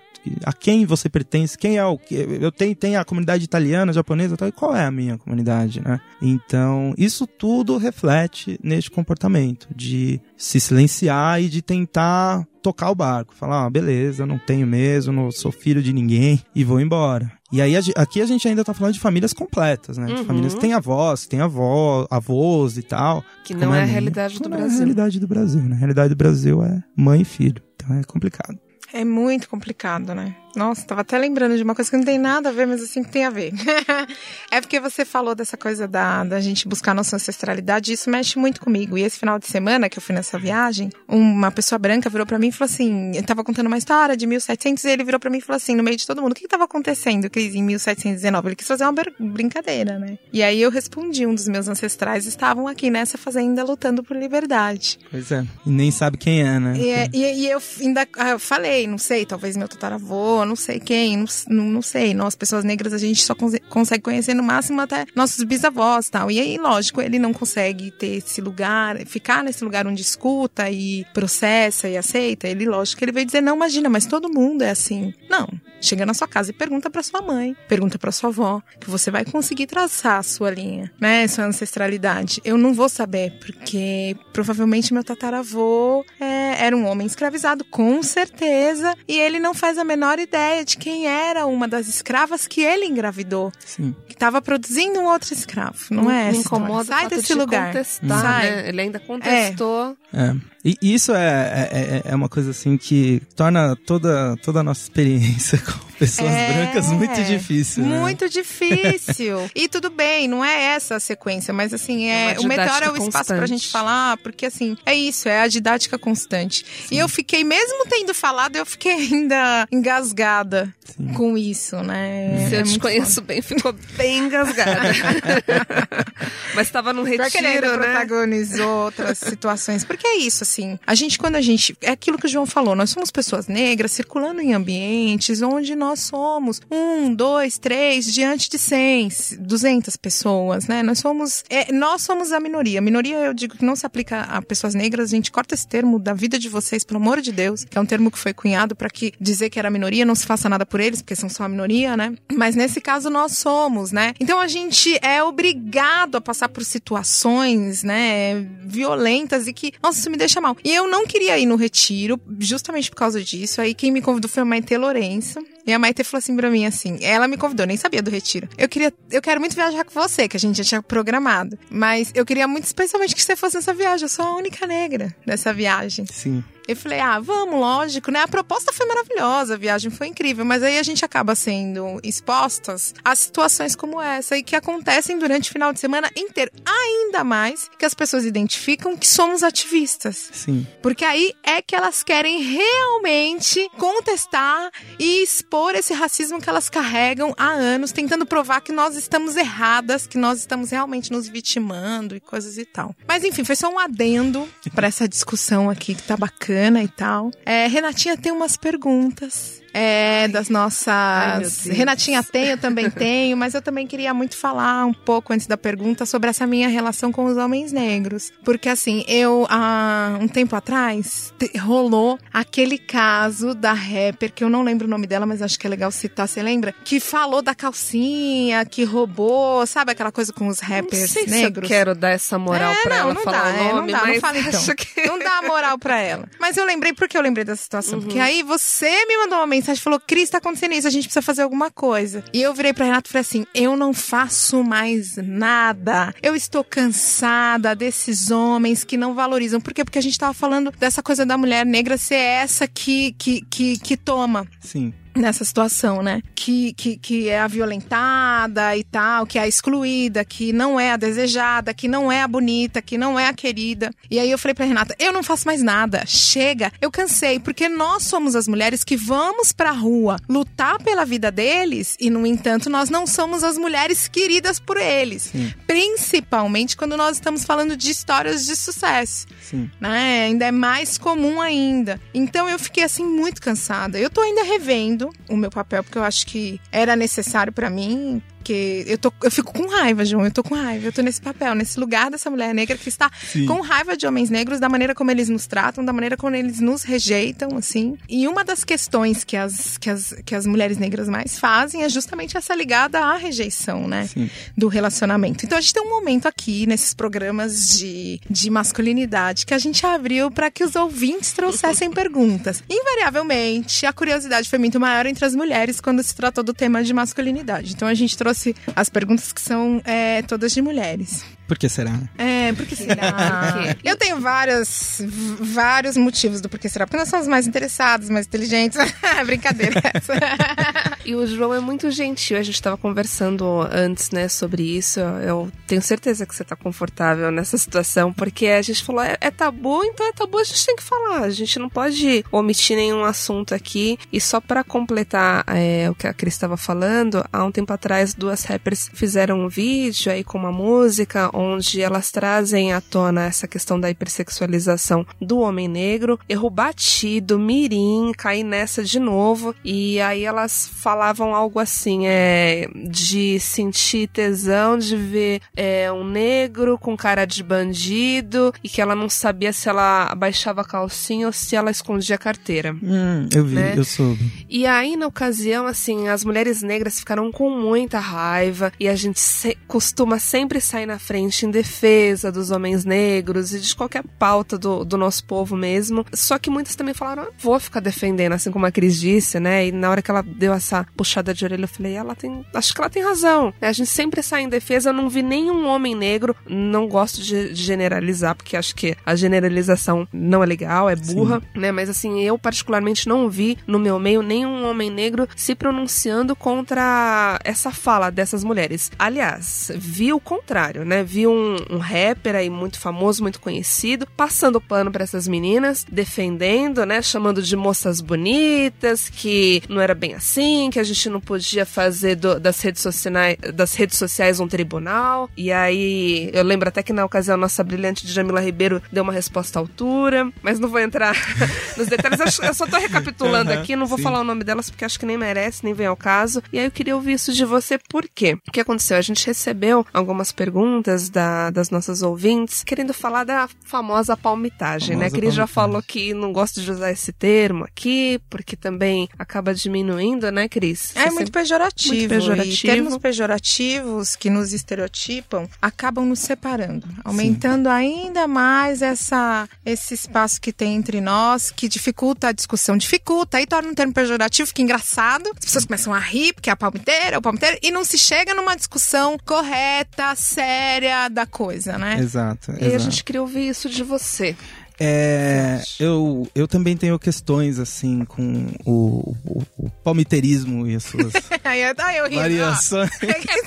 a quem você pertence, quem é o que eu tenho tem a comunidade italiana, japonesa, tal, e qual é a minha comunidade, né? Então, isso tudo reflete neste comportamento de se silenciar e de tentar tocar o barco, falar, ah, beleza, não tenho mesmo, não sou filho de ninguém e vou embora. E aí aqui a gente ainda tá falando de famílias completas, né? De uhum. famílias que têm avós, que têm avó, avós e tal. Que não é, é a realidade do Brasil. Não é a realidade do Brasil, né? A realidade do Brasil é mãe e filho. Então é complicado. É muito complicado, né? Nossa, tava até lembrando de uma coisa que não tem nada a ver, mas assim que tem a ver. é porque você falou dessa coisa da, da gente buscar nossa ancestralidade, e isso mexe muito comigo. E esse final de semana que eu fui nessa viagem, uma pessoa branca virou para mim e falou assim: eu tava contando uma história de 1700 e ele virou para mim e falou assim, no meio de todo mundo, o que, que tava acontecendo, Cris, em 1719? Ele quis fazer uma brincadeira, né? E aí eu respondi: um dos meus ancestrais estavam aqui nessa fazenda lutando por liberdade. Pois é, e nem sabe quem é, né? E, é, e, e eu ainda ah, eu falei, não sei, talvez meu tataravô, não sei quem, não, não, sei. Nós, pessoas negras, a gente só consegue conhecer no máximo até nossos bisavós tal. E aí, lógico, ele não consegue ter esse lugar, ficar nesse lugar onde escuta e processa e aceita. Ele, lógico, ele veio dizer, não, imagina, mas todo mundo é assim. Não. Chega na sua casa e pergunta para sua mãe, pergunta para sua avó, que você vai conseguir traçar a sua linha, né? Sua ancestralidade. Eu não vou saber, porque provavelmente meu tataravô é, era um homem escravizado, com certeza, e ele não faz a menor ideia de quem era uma das escravas que ele engravidou. Sim. Que estava produzindo um outro escravo. Não, não é? Me incomoda Sai desse de lugar. Contestar, Sai. Né? Ele ainda contestou. É. é. E isso é, é, é uma coisa assim que torna toda, toda a nossa experiência com pessoas É, brancas muito difícil. né? Muito difícil. e tudo bem, não é essa a sequência, mas assim, É é, o melhor é o didática espaço pra constante. gente falar, porque assim, é isso, é a didática constante. E eu fiquei, mesmo tendo falado, eu fiquei ainda engasgada com isso, né? Se eu É te conheço bem, ficou bem engasgada. Mas tava num que ele retiro, né? protagonizou outras situações. Porque é isso, assim. A gente, quando a gente. É aquilo que o João falou. Nós somos pessoas negras circulando em ambientes onde nós somos um, dois, três, diante de cem, duzentas pessoas, né? Nós somos. é, nós somos a minoria. Minoria, eu digo que não se aplica a pessoas negras. A gente corta esse termo da vida de vocês, pelo amor de Deus, que é um termo que foi cunhado para que dizer que era minoria não se faça nada por eles, porque são só a minoria, né? Mas nesse caso nós somos, né? Então a gente é obrigado a passar por situações, né, violentas e que, nossa, isso me deixa E eu não queria ir no retiro, justamente por causa disso. Aí quem me convidou foi a Maite Lourenço. E a Maite falou assim pra mim assim, ela me convidou, nem sabia do retiro. Eu queria, eu quero muito viajar com você, que a gente já tinha programado. Mas eu queria muito especialmente que você fosse nessa viagem. Eu sou a única negra dessa viagem. Sim. Eu falei, ah, vamos, lógico, né? A proposta foi maravilhosa, a viagem foi incrível, mas aí a gente acaba sendo expostas a situações como essa e que acontecem durante o final de semana inteiro. Ainda mais que as pessoas identificam que somos ativistas. Sim. Porque aí é que elas querem realmente contestar e expor esse racismo que elas carregam há anos, tentando provar que nós estamos erradas, que nós estamos realmente nos vitimando e coisas e tal. Mas enfim, foi só um adendo para essa discussão aqui que tá bacana e tal. É, Renatinha tem umas perguntas. É, das nossas. Ai. Renatinha tem, eu também tenho, mas eu também queria muito falar um pouco antes da pergunta sobre essa minha relação com os homens negros. Porque assim, eu, há um tempo atrás, rolou aquele caso da rapper, que eu não lembro o nome dela, mas acho que é legal citar, você lembra? Que falou da calcinha, que roubou, sabe aquela coisa com os Não rappers sei se negros? eu quero dar essa moral É, pra não, ela não falar dá, o é, nome, não dá, não fala então. que... Não dá moral pra ela. Mas eu lembrei porque eu lembrei dessa situação. Uhum. Porque aí você me mandou uma mensagem e falou: Cris, tá acontecendo isso, a gente precisa fazer alguma coisa. E eu virei pra Renato e falei assim: eu não faço mais nada. Eu estou cansada desses homens que não valorizam. Por quê? Porque a gente tava falando dessa coisa da mulher negra ser essa que, que, que, que toma Sim. Nessa situação, né? Que, que, que é a violentada e tal, que é a excluída, que não é a desejada, que não é a bonita, que não é a querida. E aí eu falei pra Renata, eu não faço mais nada, chega, eu cansei, porque nós somos as mulheres que vamos pra rua lutar pela vida deles e, no entanto, nós não somos as mulheres queridas por eles. Principalmente quando nós estamos falando de histórias de sucesso Sim. né? Ainda é mais comum ainda. Então eu fiquei assim muito cansada. Eu tô ainda revendo o meu papel porque eu acho que era necessário pra mim. Porque eu, tô, eu fico com raiva, João. Eu tô com raiva. Eu tô nesse papel, nesse lugar dessa mulher negra que está Sim. com raiva de homens negros, da maneira como eles nos tratam, da maneira como eles nos rejeitam, assim. E uma das questões que as, que as, que as mulheres negras mais fazem é justamente essa ligada à rejeição, né? Sim. do relacionamento. Então a gente tem um momento aqui nesses programas de, de masculinidade que a gente abriu para que os ouvintes trouxessem perguntas. Invariavelmente, a curiosidade foi muito maior entre as mulheres quando se tratou do tema de masculinidade. Então a gente trouxe as perguntas que são é, todas de mulheres. Por que será? É, porque será? Por quê? Eu tenho vários, vários motivos do porquê será. Porque nós somos mais interessados, mais inteligentes. Brincadeira essa. E o João é muito gentil. A gente tava conversando antes, né, sobre isso. Eu tenho certeza que você tá confortável nessa situação, porque a gente falou, é, é tabu, então é tabu, a gente tem que falar. A gente não pode omitir nenhum assunto aqui. E só pra completar é, o que a Cris estava falando, há um tempo atrás, duas rappers fizeram um vídeo aí com uma música onde elas trazem à tona essa questão da hipersexualização do homem negro. Erro batido, mirim, caí nessa de novo. E aí elas falavam algo assim, é, de sentir tesão de ver é, um negro com cara de bandido e que ela não sabia se ela abaixava a calcinha ou se ela escondia a carteira. Hum, eu vi, Né? eu soube. E aí, na ocasião, assim, as mulheres negras ficaram com muita raiva e a gente se- costuma sempre sair na frente em defesa dos homens negros e de qualquer pauta do, do nosso povo mesmo. Só que muitas também falaram, ah, vou ficar defendendo, assim como a Cris disse, né? E na hora que ela deu essa puxada de orelha, eu falei, ela tem. Acho que ela tem razão. A gente sempre sai em defesa, eu não vi nenhum homem negro, não gosto de, generalizar, porque acho que a generalização não é legal, é burra, Sim. né? Mas assim, eu particularmente não vi no meu meio nenhum homem negro se pronunciando contra essa fala dessas mulheres. Aliás, vi o contrário, né? Vi um, um rapper aí muito famoso, muito conhecido, passando pano para essas meninas, defendendo, né? Chamando de moças bonitas, que não era bem assim, que a gente não podia fazer do, das, redes sociais, das redes sociais um tribunal. E aí, eu lembro até que na ocasião nossa brilhante Jamila Ribeiro deu uma resposta à altura, mas não vou entrar nos detalhes. Eu só tô recapitulando uhum, aqui, não vou sim. falar o nome delas porque acho que nem merece, nem vem ao caso. E aí eu queria ouvir isso de você, por quê? O que aconteceu? A gente recebeu algumas perguntas da, das nossas ouvintes querendo falar da famosa palmitagem, né? famosa né? Cris já falou que não gosta de usar esse termo aqui, porque também acaba diminuindo, né, Cris? É muito pejorativo. Muito pejorativo. E termos pejorativos que nos estereotipam acabam nos separando, aumentando Sim. ainda mais essa, esse espaço que tem entre nós, que dificulta a discussão. Dificulta, aí torna um termo pejorativo, fica engraçado, as pessoas começam a rir, porque é a palmiteira, é o palmiteiro, e não se chega numa discussão correta, séria da coisa, né? Exato. E exato. a gente queria ouvir isso de você. É, eu, eu também tenho questões, assim, com o, o, o palmiteirismo e as suas variações.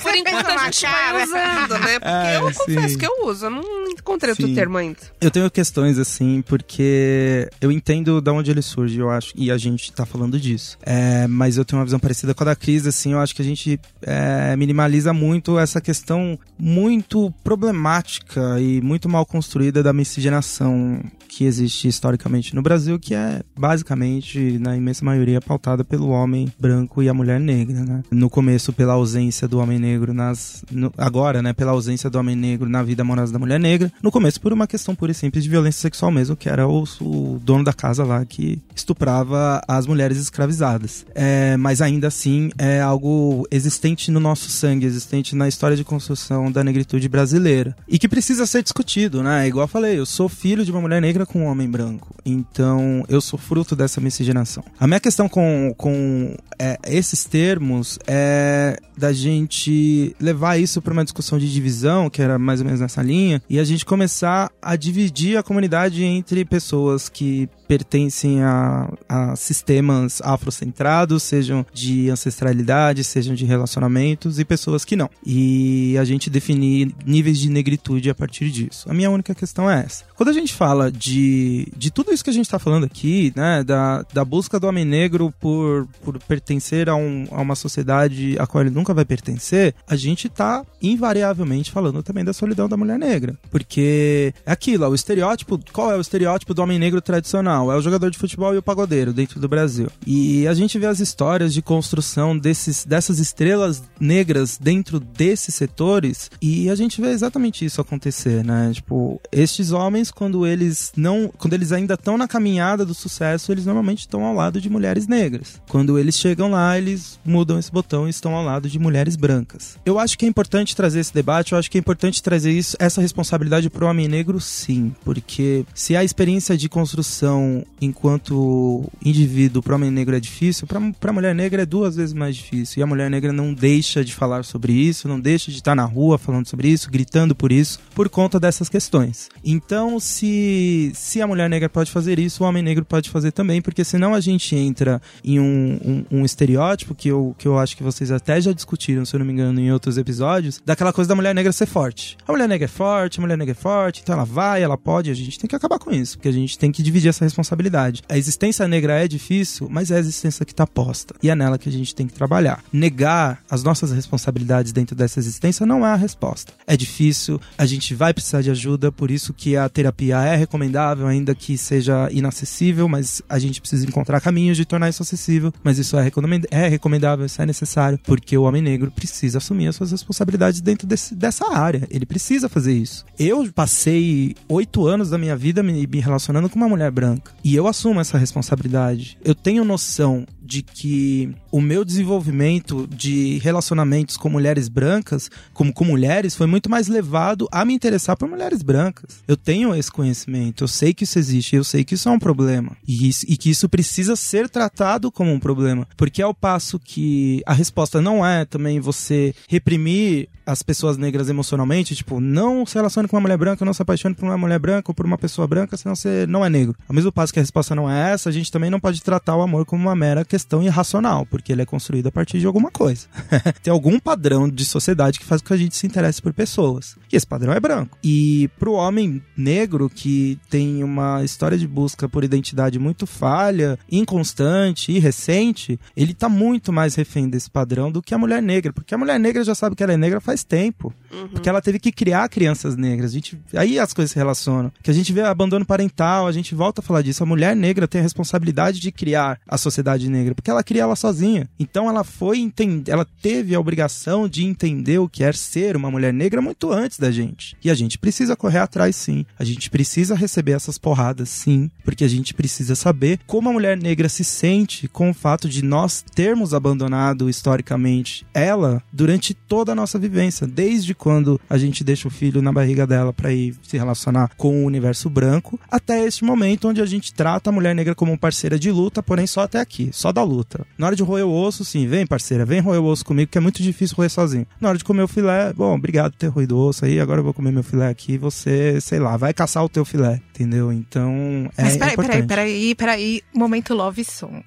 Por enquanto a gente vai usando, né? Porque ah, eu sim. confesso que eu uso, eu não encontrei sim. outro termo ainda. Eu tenho questões, assim, porque eu entendo de onde ele surge, eu acho, e a gente tá falando disso. É, mas eu tenho uma visão parecida com a da crise, assim, eu acho que a gente é, minimaliza muito essa questão muito problemática e muito mal construída da miscigenação que existe historicamente no Brasil, que é basicamente, na imensa maioria, pautada pelo homem branco e a mulher negra, né? No começo, pela ausência do homem negro nas. No, agora, né? Pela ausência do homem negro na vida amorosa da mulher negra. No começo, por uma questão pura e simples de violência sexual mesmo, que era o, o dono da casa lá que estuprava as mulheres escravizadas. É, mas ainda assim, é algo existente no nosso sangue, existente na história de construção da negritude brasileira. E que precisa ser discutido, né? Igual eu falei, eu sou filho de uma mulher negra negra com um homem branco. Então, eu sou fruto dessa miscigenação. A minha questão com, com é, esses termos é da gente levar isso para uma discussão de divisão, que era mais ou menos nessa linha, e a gente começar a dividir a comunidade entre pessoas que pertencem a, a sistemas afrocentrados, sejam de ancestralidade, sejam de relacionamentos, e pessoas que não. E a gente definir níveis de negritude a partir disso. A minha única questão é essa. Quando a gente fala de, de tudo isso que a gente está falando aqui, né, da, da busca do homem negro por, por pertencer a, um, a uma sociedade a qual ele nunca vai pertencer, a gente está invariavelmente falando também da solidão da mulher negra. Porque é aquilo, o estereótipo, qual é o estereótipo do homem negro tradicional? É o jogador de futebol e o pagodeiro dentro do Brasil. E a gente vê as histórias de construção desses, dessas estrelas negras dentro desses setores e a gente vê exatamente isso acontecer, né? Tipo, estes homens, quando eles não. Quando eles ainda estão na caminhada do sucesso, eles normalmente estão ao lado de mulheres negras. Quando eles chegam lá, eles mudam esse botão e estão ao lado de mulheres brancas. Eu acho que é importante trazer esse debate, eu acho que é importante trazer isso, essa responsabilidade para o homem negro, sim. Porque se a experiência de construção enquanto indivíduo, para homem negro é difícil, para mulher negra é duas vezes mais difícil. E a mulher negra não deixa de falar sobre isso, não deixa de estar na rua falando sobre isso, gritando por isso, por conta dessas questões. Então, se, se a mulher negra pode fazer isso, o homem negro pode fazer também, porque senão a gente entra em um, um, um estereótipo que eu, que eu acho que vocês até já discutiram, se eu não me engano, em outros episódios, daquela coisa da mulher negra ser forte. A mulher negra é forte, a mulher negra é forte, então ela vai, ela pode, a gente tem que acabar com isso, porque a gente tem que dividir essa responsabilidade responsabilidade. A existência negra é difícil, mas é a existência que está posta. E é nela que a gente tem que trabalhar. Negar as nossas responsabilidades dentro dessa existência não é a resposta. É difícil, a gente vai precisar de ajuda, por isso que a terapia é recomendável, ainda que seja inacessível, mas a gente precisa encontrar caminhos de tornar isso acessível. Mas isso é, é recomendável, isso é necessário, porque o homem negro precisa assumir as suas responsabilidades dentro desse, dessa área. Ele precisa fazer isso. Eu passei oito anos da minha vida me, me relacionando com uma mulher branca. E eu assumo essa responsabilidade. Eu tenho noção de que o meu desenvolvimento de relacionamentos com mulheres brancas, como com mulheres, foi muito mais levado a me interessar por mulheres brancas. Eu tenho esse conhecimento, eu sei que isso existe, eu sei que isso é um problema. E, isso, e que isso precisa ser tratado como um problema. Porque ao passo que a resposta não é também você reprimir as pessoas negras emocionalmente, tipo, não se relacione com uma mulher branca, não se apaixone por uma mulher branca ou por uma pessoa branca, senão você não é negro. Ao mesmo passo que a resposta não é essa, a gente também não pode tratar o amor como uma mera questão irracional, porque ele é construído a partir de alguma coisa. Tem algum padrão de sociedade que faz com que a gente se interesse por pessoas. E esse padrão é branco. E pro homem negro que tem uma história de busca por identidade muito falha, inconstante e recente, ele tá muito mais refém desse padrão do que a mulher negra, porque a mulher negra já sabe que ela é negra faz tempo. Uhum. Porque ela teve que criar crianças negras. A gente, aí as coisas se relacionam. Que a gente vê abandono parental, a gente volta a falar disso. A mulher negra tem a responsabilidade de criar a sociedade negra, porque ela cria ela sozinha. Então ela foi entender, ela teve a obrigação de entender o que é ser uma mulher negra muito antes da gente. E a gente precisa correr atrás sim. A gente precisa receber essas porradas sim, porque a gente precisa saber como a mulher negra se sente com o fato de nós termos abandonado historicamente ela durante toda a nossa vivência, desde quando a gente deixa o filho na barriga dela para ir se relacionar com o universo branco, até este momento onde a gente trata a mulher negra como parceira de luta, porém só até aqui, só da luta. Na hora de roer o osso, sim, vem parceira, vem roer o osso comigo, que é muito difícil roer sozinho. Na hora de comer o filé, bom, obrigado por ter roído o osso aí, agora eu vou comer meu filé aqui, você, sei lá, vai caçar o teu filé, entendeu? Então, é Mas peraí, importante. peraí, peraí, peraí, momento love song.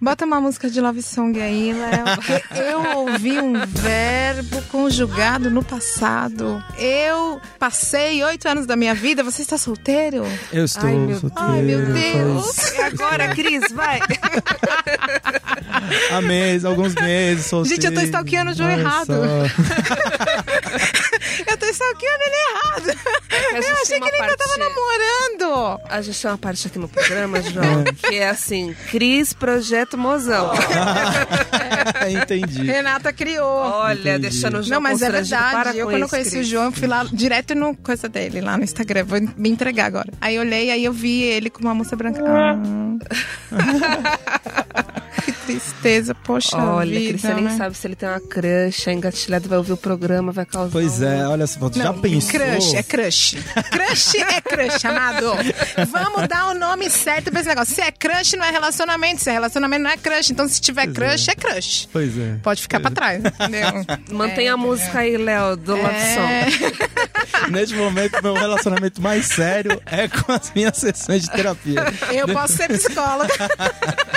Bota uma música de love song aí, Léo. Eu ouvi um verbo conjugado no passado. Eu passei oito anos da minha vida. Você está solteiro? Eu estou Ai, meu- solteiro. Ai, meu Deus. faz E agora, Cris, vai! Há meses, alguns meses, solteiro. Gente, eu tô stalkeando o João errado. Eu tô stalkeando ele errado. Eu achei que uma ele ainda tava parte- namorando. A gente tem uma parte aqui no programa, João, que é assim, Cris Projeto Mozão. Entendi. Renata criou. Olha, Entendi. deixando o João Não, mas é verdade. Eu, quando eu isso, conheci Cris. o João, eu fui lá direto no coisa dele, lá no Instagram. Vou me entregar agora. Aí eu olhei, aí eu vi ele com uma moça branca. Ah. que tristeza, poxa Olha, vida, você nem né? sabe se ele tem uma crush, é engatilhado, vai ouvir o programa, vai causar. Pois um- é, olha só, já pensou? Crush, é crush. Crush é crush, amado. Vamos dar o nome certo pra esse negócio. Se é crush, não é relacionamento. Se é relacionamento, não é crush. Então, se tiver crush, é crush. Pois é. Pode ficar pra trás, entendeu? Mantém a música aí, Léo, do Love Song. É, Neste momento, meu relacionamento mais sério é com as minhas sessões de terapia. eu posso ser psicóloga.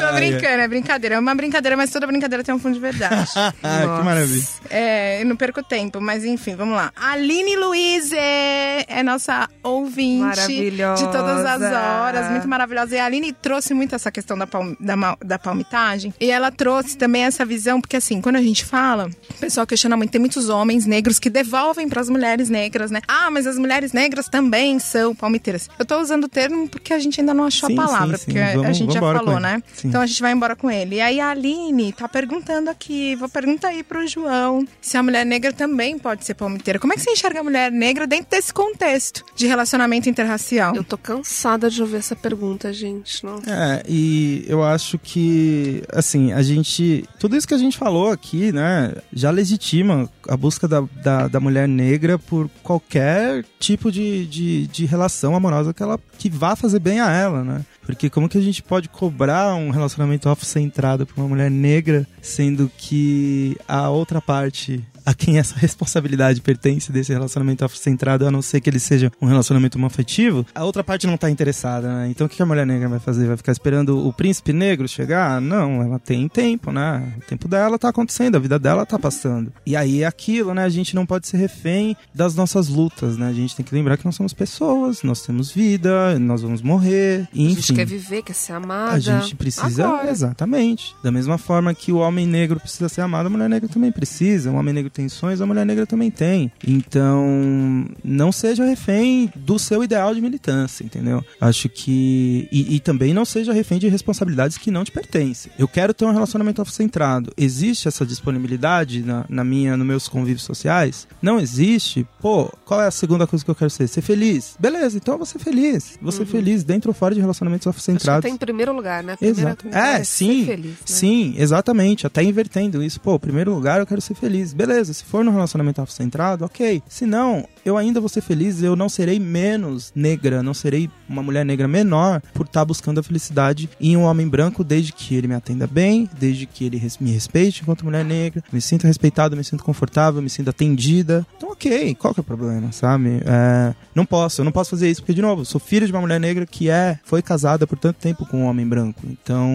Tô brincando, é brincadeira. É uma brincadeira, mas toda brincadeira tem um fundo de verdade. Que maravilha. É, eu não perco tempo, mas enfim, vamos lá. Aline Luiz é nossa ouvinte Maravilhosa. de todas as horas, muito maravilhosa. E a Aline trouxe muito essa questão da, palm- da, da palmitagem. E ela trouxe também essa visão, porque assim, quando a gente fala, o pessoal questiona muito, tem muitos homens negros que devolvem para as mulheres negras, né? Ah, mas as mulheres negras também são palmiteiras. Eu tô usando o termo porque a gente ainda não achou Sim, a palavra, sim, sim. porque a- a Vamos- gente já falou, né? Sim. Então a gente vai embora com ele. E aí a Aline tá perguntando aqui, vou perguntar aí pro João, se a mulher negra também pode ser palmiteira. Como é que você enxerga a mulher negra dentro desse contexto de relacionamento interracial? Eu tô cansada de ouvir essa pergunta, gente. Nossa. É, e eu acho que, assim, a gente. Tudo isso que a gente falou aqui, né, já legitima a busca da, da, da mulher negra por qualquer tipo de, de, de relação amorosa que ela que vá fazer bem a ela, né? Porque como que a gente pode cobrar um relacionamento off-centrado pra uma mulher negra, sendo que a outra parte a quem essa responsabilidade pertence desse relacionamento afrocentrado, a não ser que ele seja um relacionamento homoafetivo, a outra parte não tá interessada, né? Então o que a mulher negra vai fazer? Vai ficar esperando o príncipe negro chegar? Não, ela tem tempo, né? O tempo dela tá acontecendo, a vida dela tá passando. E aí é aquilo, né? A gente não pode ser refém das nossas lutas, né? A gente tem que lembrar que nós somos pessoas, nós temos vida, nós vamos morrer, A gente enfim. quer viver, quer ser amada. A gente precisa, Agora. exatamente. Da mesma forma que o homem negro precisa ser amado, a mulher negra também precisa. O homem negro pretensões a mulher negra também tem. Então, não seja refém do seu ideal de militância, entendeu? Acho que. E, e também não seja refém de responsabilidades que não te pertencem. Eu quero ter um relacionamento autocentrado. Existe essa disponibilidade na, na minha, nos meus convívios sociais? Não existe? Pô, qual é a segunda coisa que eu quero ser? Ser feliz. Beleza, então eu vou ser feliz. Vou ser uhum. feliz dentro ou fora de relacionamentos autocentrados. Acho que tá em primeiro lugar, né? Exato. É, sim. Feliz, né? Sim, exatamente. Até invertendo isso. Pô, primeiro lugar eu quero ser feliz. Beleza, se for num relacionamento autocentrado, ok. Se não, eu ainda vou ser feliz, eu não serei menos negra, não serei uma mulher negra menor por estar tá buscando a felicidade em um homem branco desde que ele me atenda bem, desde que ele me respeite enquanto mulher negra, me sinta respeitado, me sinta confortável, me sinta atendida. Então, ok, qual que é o problema, sabe? É, não posso, eu não posso fazer isso, porque, de novo, sou filho de uma mulher negra que é, foi casada por tanto tempo com um homem branco. Então,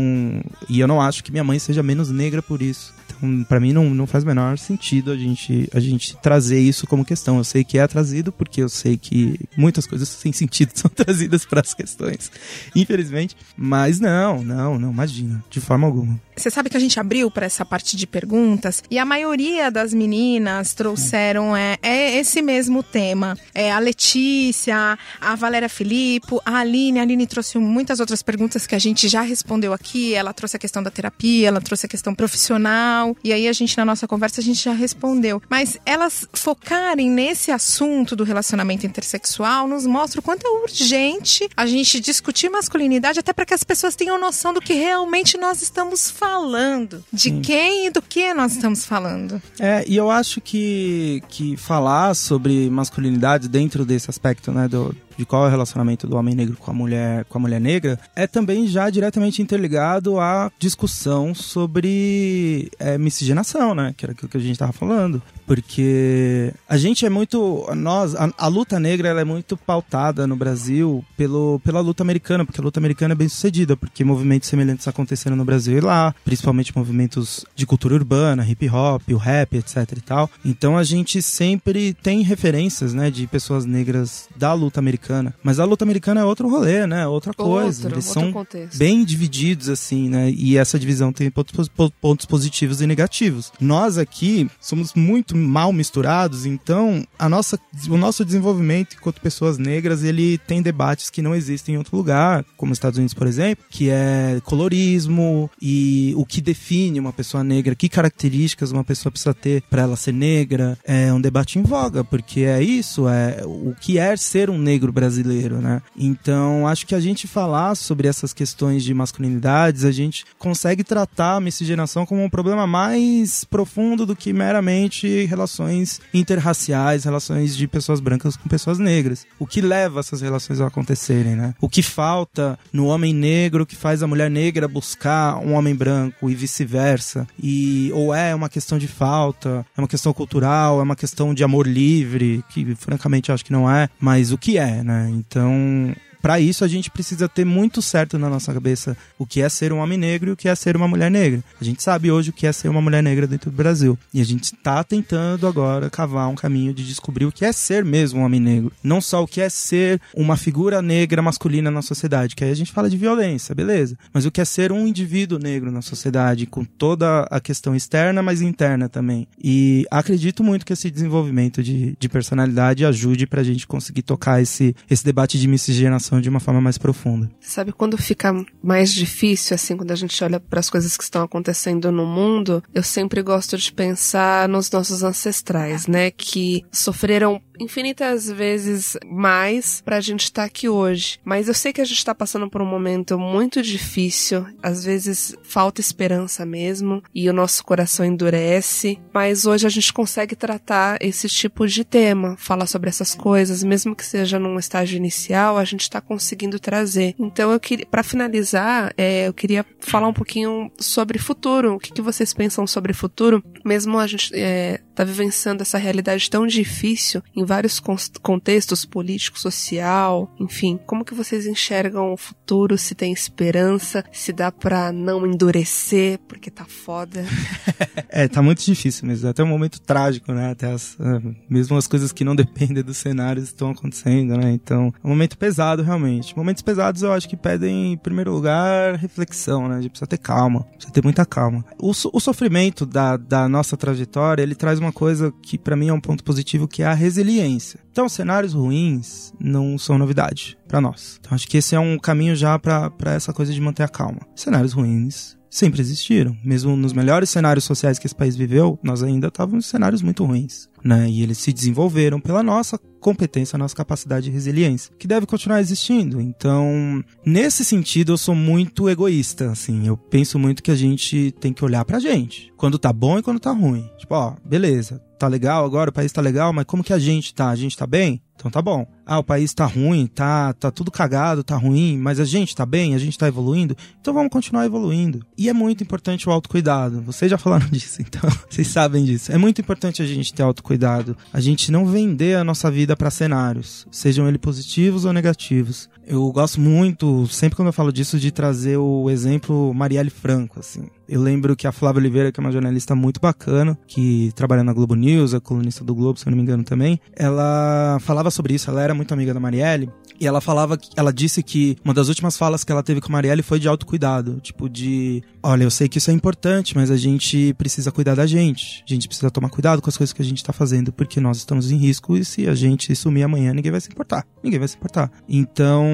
e eu não acho que minha mãe seja menos negra por isso. Para mim não, não faz o menor sentido a gente, a gente trazer isso como questão. Eu sei que é trazido porque eu sei que muitas coisas sem sentido são trazidas para as questões, infelizmente. Mas não, não, não, imagina, de forma alguma. Você sabe que a gente abriu para essa parte de perguntas e a maioria das meninas trouxeram é, é esse mesmo tema. É a Letícia, a Valéria Filippo, a Aline. A Aline trouxe muitas outras perguntas que a gente já respondeu aqui. Ela trouxe a questão da terapia, ela trouxe a questão profissional. E aí a gente, na nossa conversa, a gente já respondeu. Mas elas focarem nesse assunto do relacionamento intersexual nos mostra o quanto é urgente a gente discutir masculinidade, até para que as pessoas tenham noção do que realmente nós estamos falando. De Sim. quem e do que nós estamos falando. É, e eu acho que, que falar sobre masculinidade dentro desse aspecto, né, do, de qual é o relacionamento do homem negro com a mulher, com a mulher negra, é também já diretamente interligado à discussão sobre é, miscigenação, né? Que era aquilo que a gente estava falando. Porque a gente é muito. Nós, a, a, luta negra é muito pautada no Brasil pelo, pela luta americana, porque a luta americana é bem sucedida, porque movimentos semelhantes aconteceram no Brasil e lá, principalmente movimentos de cultura urbana, hip hop, o rap, etc e tal. Então a gente sempre tem referências, né, de pessoas negras da luta americana americana. Mas a luta americana é outro rolê, né? Outra coisa. Outro, Eles outro são contexto. bem divididos, assim, né? E essa divisão tem pontos, pontos positivos e negativos. Nós aqui somos muito mal misturados, então a nossa, o nosso desenvolvimento enquanto pessoas negras, ele tem debates que não existem em outro lugar, como os Estados Unidos, por exemplo, que é colorismo e o que define uma pessoa negra, que características uma pessoa precisa ter para ela ser negra. É um debate em voga, porque é isso, é o que é ser um negro brasileiro, né? Então, acho que a gente falar sobre essas questões de masculinidades, a gente consegue tratar a miscigenação como um problema mais profundo do que meramente relações interraciais, relações de pessoas brancas com pessoas negras. O que leva essas relações a acontecerem, né? O que falta no homem negro que faz a mulher negra buscar um homem branco e vice-versa. E ou é uma questão de falta, é uma questão cultural, é uma questão de amor livre, que francamente acho que não é, mas o que é, né? Então, para isso a gente precisa ter muito certo na nossa cabeça o que é ser um homem negro e o que é ser uma mulher negra. A gente sabe hoje o que é ser uma mulher negra dentro do Brasil. E a gente está tentando agora cavar um caminho de descobrir o que é ser mesmo um homem negro. Não só o que é ser uma figura negra masculina na sociedade, que aí a gente fala de violência, beleza. Mas o que é ser um indivíduo negro na sociedade, com toda a questão externa, mas interna também. E acredito muito que esse desenvolvimento de, de personalidade ajude pra gente conseguir tocar esse, esse debate de miscigenação de uma forma mais profunda. Sabe quando fica mais difícil, assim, quando a gente olha para as coisas que estão acontecendo no mundo, eu sempre gosto de pensar nos nossos ancestrais, né, que sofreram infinitas vezes mais pra gente estar tá aqui hoje. Mas eu sei que a gente tá passando por um momento muito difícil, às vezes falta esperança mesmo, e o nosso coração endurece, mas hoje a gente consegue tratar esse tipo de tema, falar sobre essas coisas, mesmo que seja num estágio inicial, a gente tá conseguindo trazer. Então eu queria, para finalizar, é, eu queria falar um pouquinho sobre futuro. O que, que vocês pensam sobre futuro? Mesmo a gente é, tá vivenciando essa realidade tão difícil em vários contextos político, social, enfim. Como que vocês enxergam o futuro? Se tem esperança? Se dá pra não endurecer porque tá foda? é, tá muito difícil mesmo. Até um momento trágico, né? Até as, ah, mesmo as coisas que não dependem do cenário estão acontecendo, né? Então, é um momento pesado realmente. Momentos pesados eu acho que pedem, em primeiro lugar, reflexão, né? A gente precisa ter calma, precisa ter muita calma. O, o sofrimento da, da nossa trajetória, ele traz uma uma coisa que para mim é um ponto positivo, que é a resiliência. Então, cenários ruins não são novidade para nós. Então, acho que esse é um caminho já para essa coisa de manter a calma. Cenários ruins sempre existiram. Mesmo nos melhores cenários sociais que esse país viveu, nós ainda estávamos em cenários muito ruins. Né? E eles se desenvolveram pela nossa competência, nossa capacidade de resiliência, que deve continuar existindo. Então, nesse sentido, eu sou muito egoísta, assim. Eu penso muito que a gente tem que olhar pra gente. Quando tá bom e quando tá ruim. Tipo, ó, beleza, tá legal agora, o país tá legal, mas como que a gente tá? A gente tá bem? Então tá bom. Ah, o país tá ruim, tá, tá tudo cagado, tá ruim, mas a gente tá bem, a gente tá evoluindo, então vamos continuar evoluindo. E é muito importante o autocuidado. Vocês já falaram disso, então vocês sabem disso. É muito importante a gente ter autocuidado, a gente não vender a nossa vida para cenários, sejam eles positivos ou negativos. Eu gosto muito, sempre quando eu falo disso, de trazer o exemplo Marielle Franco, assim. Eu lembro que a Flávia Oliveira, que é uma jornalista muito bacana, que trabalha na Globo News, é colunista do Globo, se eu não me engano também, ela falava sobre isso, ela era muito amiga da Marielle, e ela falava, ela disse que uma das últimas falas que ela teve com a Marielle foi de autocuidado, tipo de, olha, eu sei que isso é importante, mas a gente precisa cuidar da gente, a gente precisa tomar cuidado com as coisas que a gente tá fazendo, porque nós estamos em risco e se a gente sumir amanhã, ninguém vai se importar, ninguém vai se importar. Então,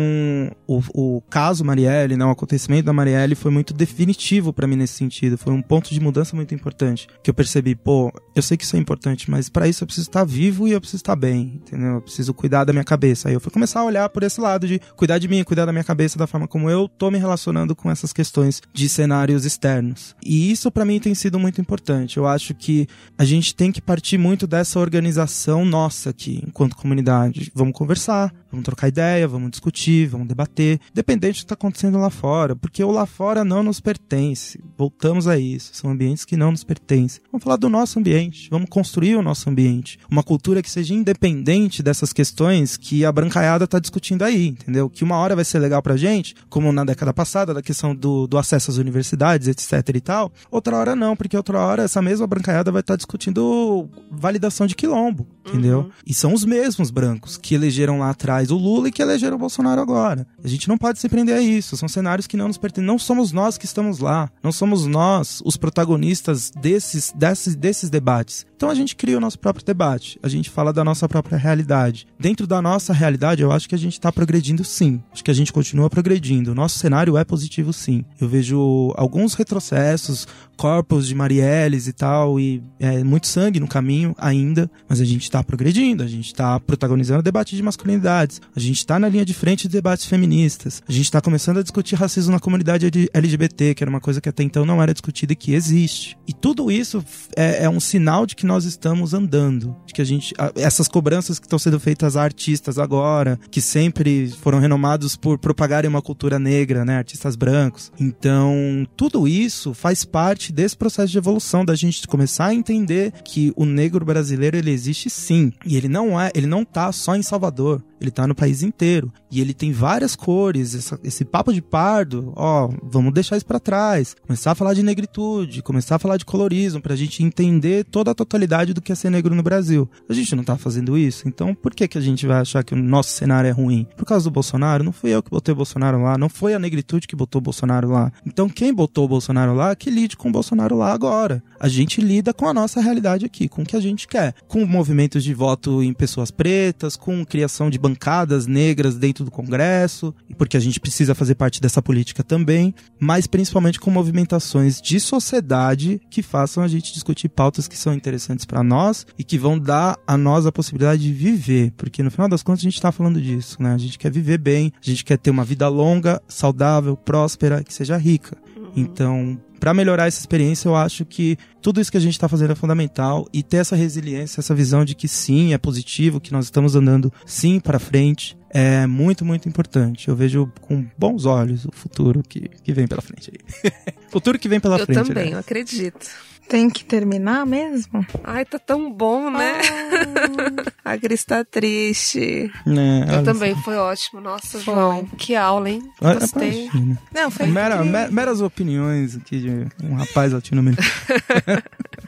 o, o caso Marielle, né, o acontecimento da Marielle foi muito definitivo para mim nesse sentido, foi um ponto de mudança muito importante, que eu percebi, pô, eu sei que isso é importante, mas para isso eu preciso estar vivo e eu preciso estar bem, entendeu? Eu preciso cuidar da minha cabeça. Aí eu fui começar a olhar por esse lado de cuidar de mim, cuidar da minha cabeça, da forma como eu tô me relacionando com essas questões de cenários externos. E isso para mim tem sido muito importante. Eu acho que a gente tem que partir muito dessa organização nossa aqui, enquanto comunidade. Vamos conversar, vamos trocar ideia, vamos discutir, vamos debater, dependente do que está acontecendo lá fora, porque o lá fora não nos pertence. Voltamos a isso, são ambientes que não nos pertencem. Vamos falar do nosso ambiente, vamos construir o nosso ambiente, uma cultura que seja independente dessas questões que a brancaiada está discutindo aí, entendeu? Que uma hora vai ser legal pra gente, como na década passada, da questão do, do acesso às universidades, etc e tal, outra hora não, porque outra hora essa mesma brancaiada vai estar tá discutindo validação de quilombo, entendeu? Uhum. E são os mesmos brancos que elegeram lá atrás o Lula e que elegeram o Bolsonaro agora. A gente não pode se prender a isso. São cenários que não nos pertencem. Não somos nós que estamos lá. Não somos nós os protagonistas desses, desses, desses debates. Então a gente cria o nosso próprio debate. A gente fala da nossa própria realidade. Dentro da nossa realidade, eu acho que a gente está progredindo sim. Acho que a gente continua progredindo. O nosso cenário é positivo sim. Eu vejo alguns retrocessos, corpos de Marielles e tal, e é, muito sangue no caminho ainda, mas a gente está progredindo, a gente está protagonizando debate de masculinidades, a gente está na linha de frente de debates feministas, a gente está começando a discutir racismo na comunidade LGBT, que era uma coisa que até então não era discutida e que existe. E tudo isso é, é um sinal de que nós estamos andando, de que a gente, essas cobranças que estão sendo feitas a artistas agora, que sempre foram renomados por propagarem uma cultura negra, né, artistas brancos. Então, tudo isso faz parte parte desse processo de evolução da gente começar a entender que o negro brasileiro ele existe sim e ele não é, ele não tá só em Salvador. Ele tá no país inteiro. E ele tem várias cores. Essa, esse papo de pardo, ó, vamos deixar isso para trás. Começar a falar de negritude, começar a falar de colorismo, pra gente entender toda a totalidade do que é ser negro no Brasil. A gente não tá fazendo isso, então por que, que a gente vai achar que o nosso cenário é ruim? Por causa do Bolsonaro? Não fui eu que botei o Bolsonaro lá, não foi a negritude que botou o Bolsonaro lá. Então quem botou o Bolsonaro lá, que lide com o Bolsonaro lá agora. A gente lida com a nossa realidade aqui, com o que a gente quer. Com movimentos de voto em pessoas pretas, com criação de bancadas negras dentro do Congresso, porque a gente precisa fazer parte dessa política também, mas principalmente com movimentações de sociedade que façam a gente discutir pautas que são interessantes para nós e que vão dar a nós a possibilidade de viver, porque no final das contas a gente está falando disso, né? A gente quer viver bem, a gente quer ter uma vida longa, saudável, próspera, que seja rica. Uhum. Então, para melhorar essa experiência, eu acho que tudo isso que a gente está fazendo é fundamental e ter essa resiliência, essa visão de que sim, é positivo, que nós estamos andando sim para frente, é muito, muito importante. Eu vejo com bons olhos o futuro que, que vem pela frente aí. futuro que vem pela eu frente. Eu também, né? eu acredito. Tem que terminar mesmo? Ai, tá tão bom, né? Oh. a Cris tá triste. É, eu também, foi ótimo. Nossa, foi. João, que aula, hein? Gostei. Não, foi Mera, meras opiniões aqui de um rapaz latino-americano.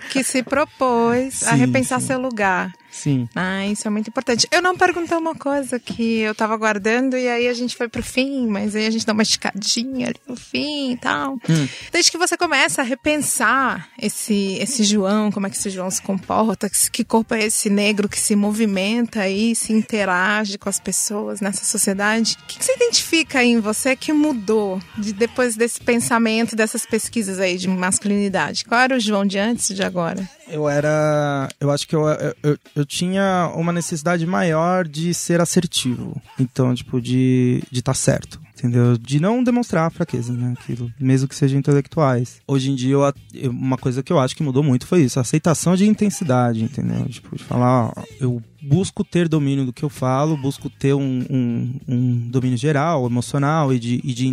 que se propôs sim, a repensar sim. seu lugar. Sim. Ah, isso é muito importante. Eu não perguntei uma coisa que eu tava guardando e aí a gente foi pro fim, mas aí a gente dá uma esticadinha ali no fim e tal. Hum. Desde que você começa a repensar esse, esse João, como é que esse João se comporta, que, corpo é esse negro que se movimenta e se interage com as pessoas nessa sociedade, o que, que você identifica aí em você que mudou de, depois desse pensamento, dessas pesquisas aí de masculinidade? Qual era o João de antes e de agora? Eu era. Eu acho que eu, eu, eu tinha uma necessidade maior de ser assertivo. Então, tipo, de estar de tá certo. Entendeu? De não demonstrar fraqueza, né? Aquilo, mesmo que sejam intelectuais. Hoje em dia, eu, uma coisa que eu acho que mudou muito foi isso: a aceitação de intensidade, entendeu? Tipo, de falar, ó, eu busco ter domínio do que eu falo, busco ter um, um, um domínio geral, emocional e de, e de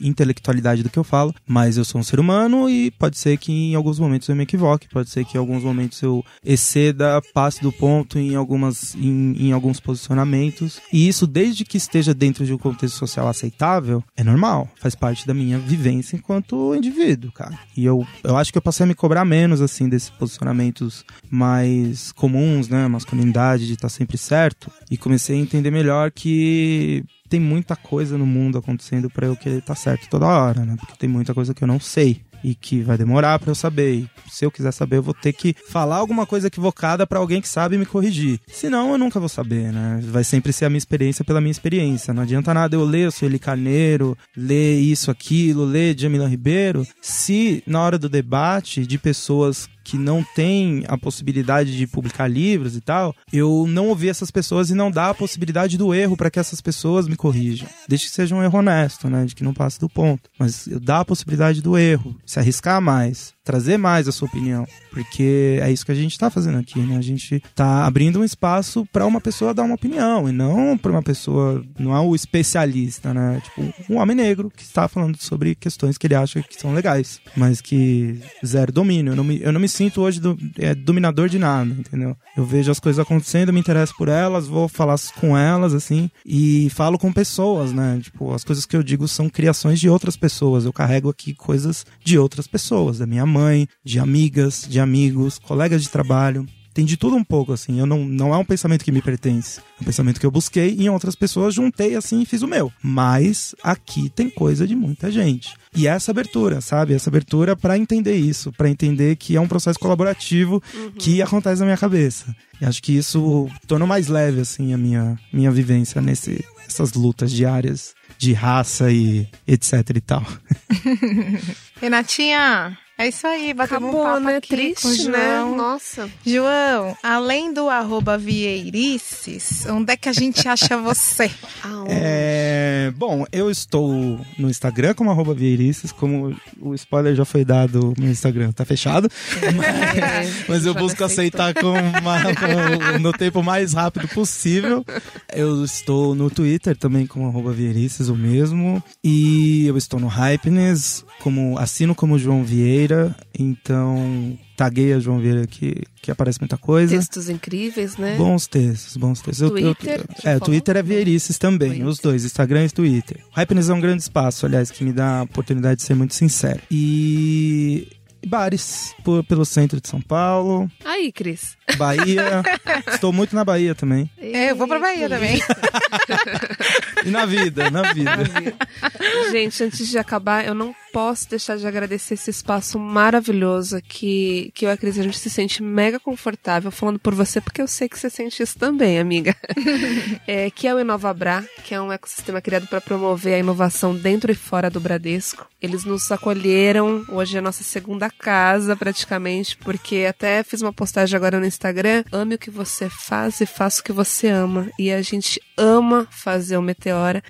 intelectualidade do que eu falo, mas eu sou um ser humano e pode ser que em alguns momentos eu me equivoque, pode ser que em alguns momentos eu exceda, passe do ponto em, algumas, em, em alguns posicionamentos, e isso desde que esteja dentro de um contexto social aceitável, é normal, faz parte da minha vivência enquanto indivíduo, cara. E eu, eu acho que eu passei a me cobrar menos, assim, desses posicionamentos mais comuns, né, masculinos de estar tá sempre certo e comecei a entender melhor que tem muita coisa no mundo acontecendo para eu querer estar tá certo toda hora, né? Porque tem muita coisa que eu não sei e que vai demorar para eu saber. E se eu quiser saber, eu vou ter que falar alguma coisa equivocada para alguém que sabe me corrigir. Senão, eu nunca vou saber, né? Vai sempre ser a minha experiência pela minha experiência. Não adianta nada eu ler o Sueli Carneiro, ler isso, aquilo, ler Jamila Ribeiro, se na hora do debate de pessoas que não tem a possibilidade de publicar livros e tal, eu não ouvir essas pessoas e não dar a possibilidade do erro para que essas pessoas me corrijam. Desde que seja um erro honesto, né? De que não passe do ponto. Mas dar a possibilidade do erro, se arriscar mais, trazer mais a sua opinião, porque é isso que a gente está fazendo aqui, né? A gente está abrindo um espaço para uma pessoa dar uma opinião e não para uma pessoa, não é o especialista, né? Tipo, um homem negro que está falando sobre questões que ele acha que são legais, mas que zero domínio. Eu não me, eu não me sinto hoje do, é, dominador de nada, entendeu? Eu vejo as coisas acontecendo, me interesso por elas, vou falar com elas, assim, e falo com pessoas, né? Tipo, as coisas que eu digo são criações de outras pessoas. Eu carrego aqui coisas de outras pessoas, da minha mãe, de amigas, de amigos, colegas de trabalho tem de tudo um pouco, assim. Eu não, não é um pensamento que me pertence. É um pensamento que eu busquei e em outras pessoas juntei assim e fiz o meu. Mas aqui tem coisa de muita gente. E essa abertura, sabe? Essa abertura para entender isso, para entender que é um processo colaborativo uhum. que acontece na minha cabeça. E acho que isso torna mais leve, assim, a minha, minha vivência nesse, essas lutas diárias de raça e etc e tal. Renatinha, é isso aí, Acabou, um papo né? aqui Triste, com o né? João. Né? Nossa. João, além do arroba Vieirices, onde é que a gente acha você? é, bom, eu estou no Instagram como arroba Vieirices, como o spoiler já foi dado, meu Instagram tá fechado. Mas, mas eu busco aceitar com, uma, com, no tempo mais rápido possível. Eu estou no Twitter também como arroba Vieirices, o mesmo. E eu estou no Hypeness, como, assino como João Vieira então tagueia João Vieira que, que aparece muita coisa. Textos incríveis, né? Bons textos, bons textos. Twitter? Eu, eu, é, Twitter é Vierices também, Twitter. os dois, Instagram e Twitter. Hypeness é um grande espaço, aliás, que me dá a oportunidade de ser muito sincero. E bares por, pelo centro de São Paulo. Aí, Cris. Bahia. Estou muito na Bahia também. É, eu vou pra Bahia também. e na vida, na vida. Gente, antes de acabar, eu não posso deixar de agradecer esse espaço maravilhoso que, que eu acredito a gente se sente mega confortável falando por você, porque eu sei que você sente isso também, amiga. é, que é o Inovabra, que é um ecossistema criado para promover a inovação dentro e fora do Bradesco. Eles nos acolheram, hoje é a nossa segunda casa praticamente, porque até fiz uma postagem agora no Instagram, ame o que você faz e faça o que você ama. E a gente ama fazer o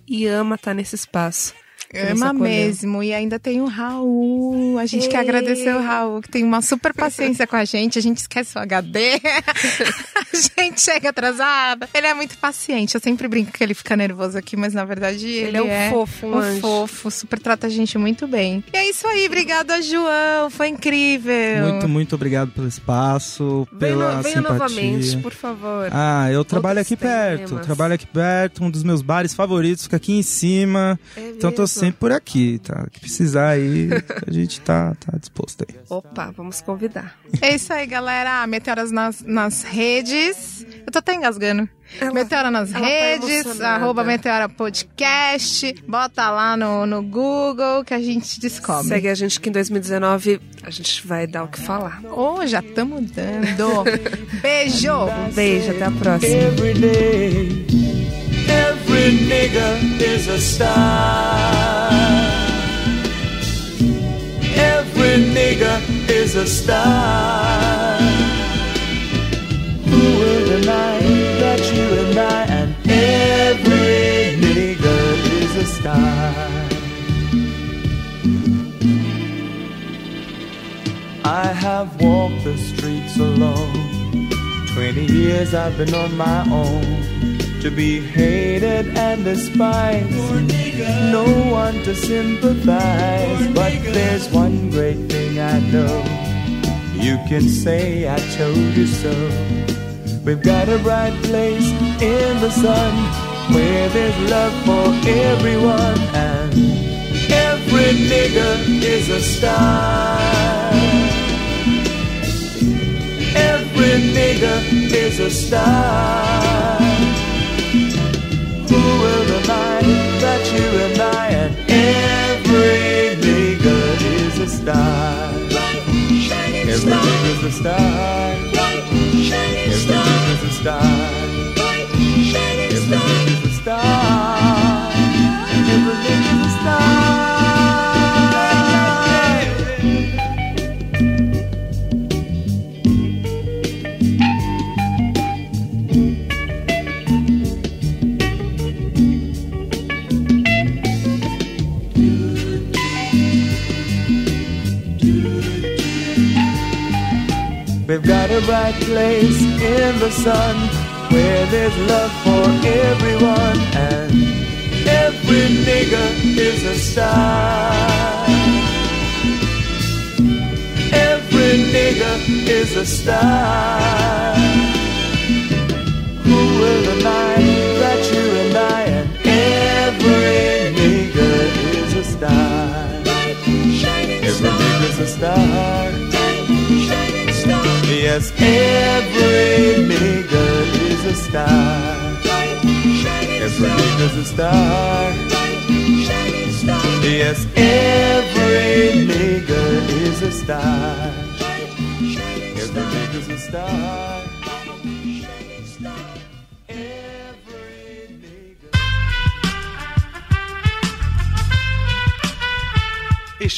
E ama estar nesse espaço. Ama mesmo. E ainda tem o Raul. A gente Ei. quer agradecer o Raul, que tem uma super paciência com a gente. A gente esquece o HD. a gente chega atrasada. Ele é muito paciente. Eu sempre brinco que ele fica nervoso aqui, mas na verdade ele, ele é, um é fofo, um, um fofo. Super trata a gente muito bem. E é isso aí. Obrigada, João. Foi incrível. Muito, muito obrigado pelo espaço, pela venha, simpatia. novamente, por favor. Ah, eu trabalho aqui perto. Trabalho aqui perto. Um dos meus bares favoritos fica aqui em cima. É então tô sempre por aqui, tá? Que precisar aí, a gente tá, tá disposto aí. Opa, vamos convidar. É isso aí, galera. Meteoras nas, nas redes. Eu tô até engasgando. Ela- Meteora nas tá redes, emocionada. arroba Meteora Podcast. Bota lá no, no Google que a gente descobre. Segue a gente que em 2019 a gente vai dar o que falar. Oh, já estamos dando. Beijo! Um beijo, até a próxima. Every nigga is a star. Every nigga is a star. Who will deny that you and I and every nigga is a star? I have walked the streets alone. Twenty years I've been on my own to be hated and despised. No one to sympathize, but there's one great thing I know. You can say I told you so. We've got a bright place in the sun where there's love for everyone, and every nigga is a star. Every nigga is a star. star. Everything is a star. Everything is a star. Everything is a star. Everything We've got a bright place in the sun where there's love for everyone, and every nigga is a star. Every nigga is a star. Who will deny that you and I and every nigga is a star? Every nigga's a star. Yes, every nigga is a star. Every nigga's a star. Yes, every nigga is a star. Every nigga's a star.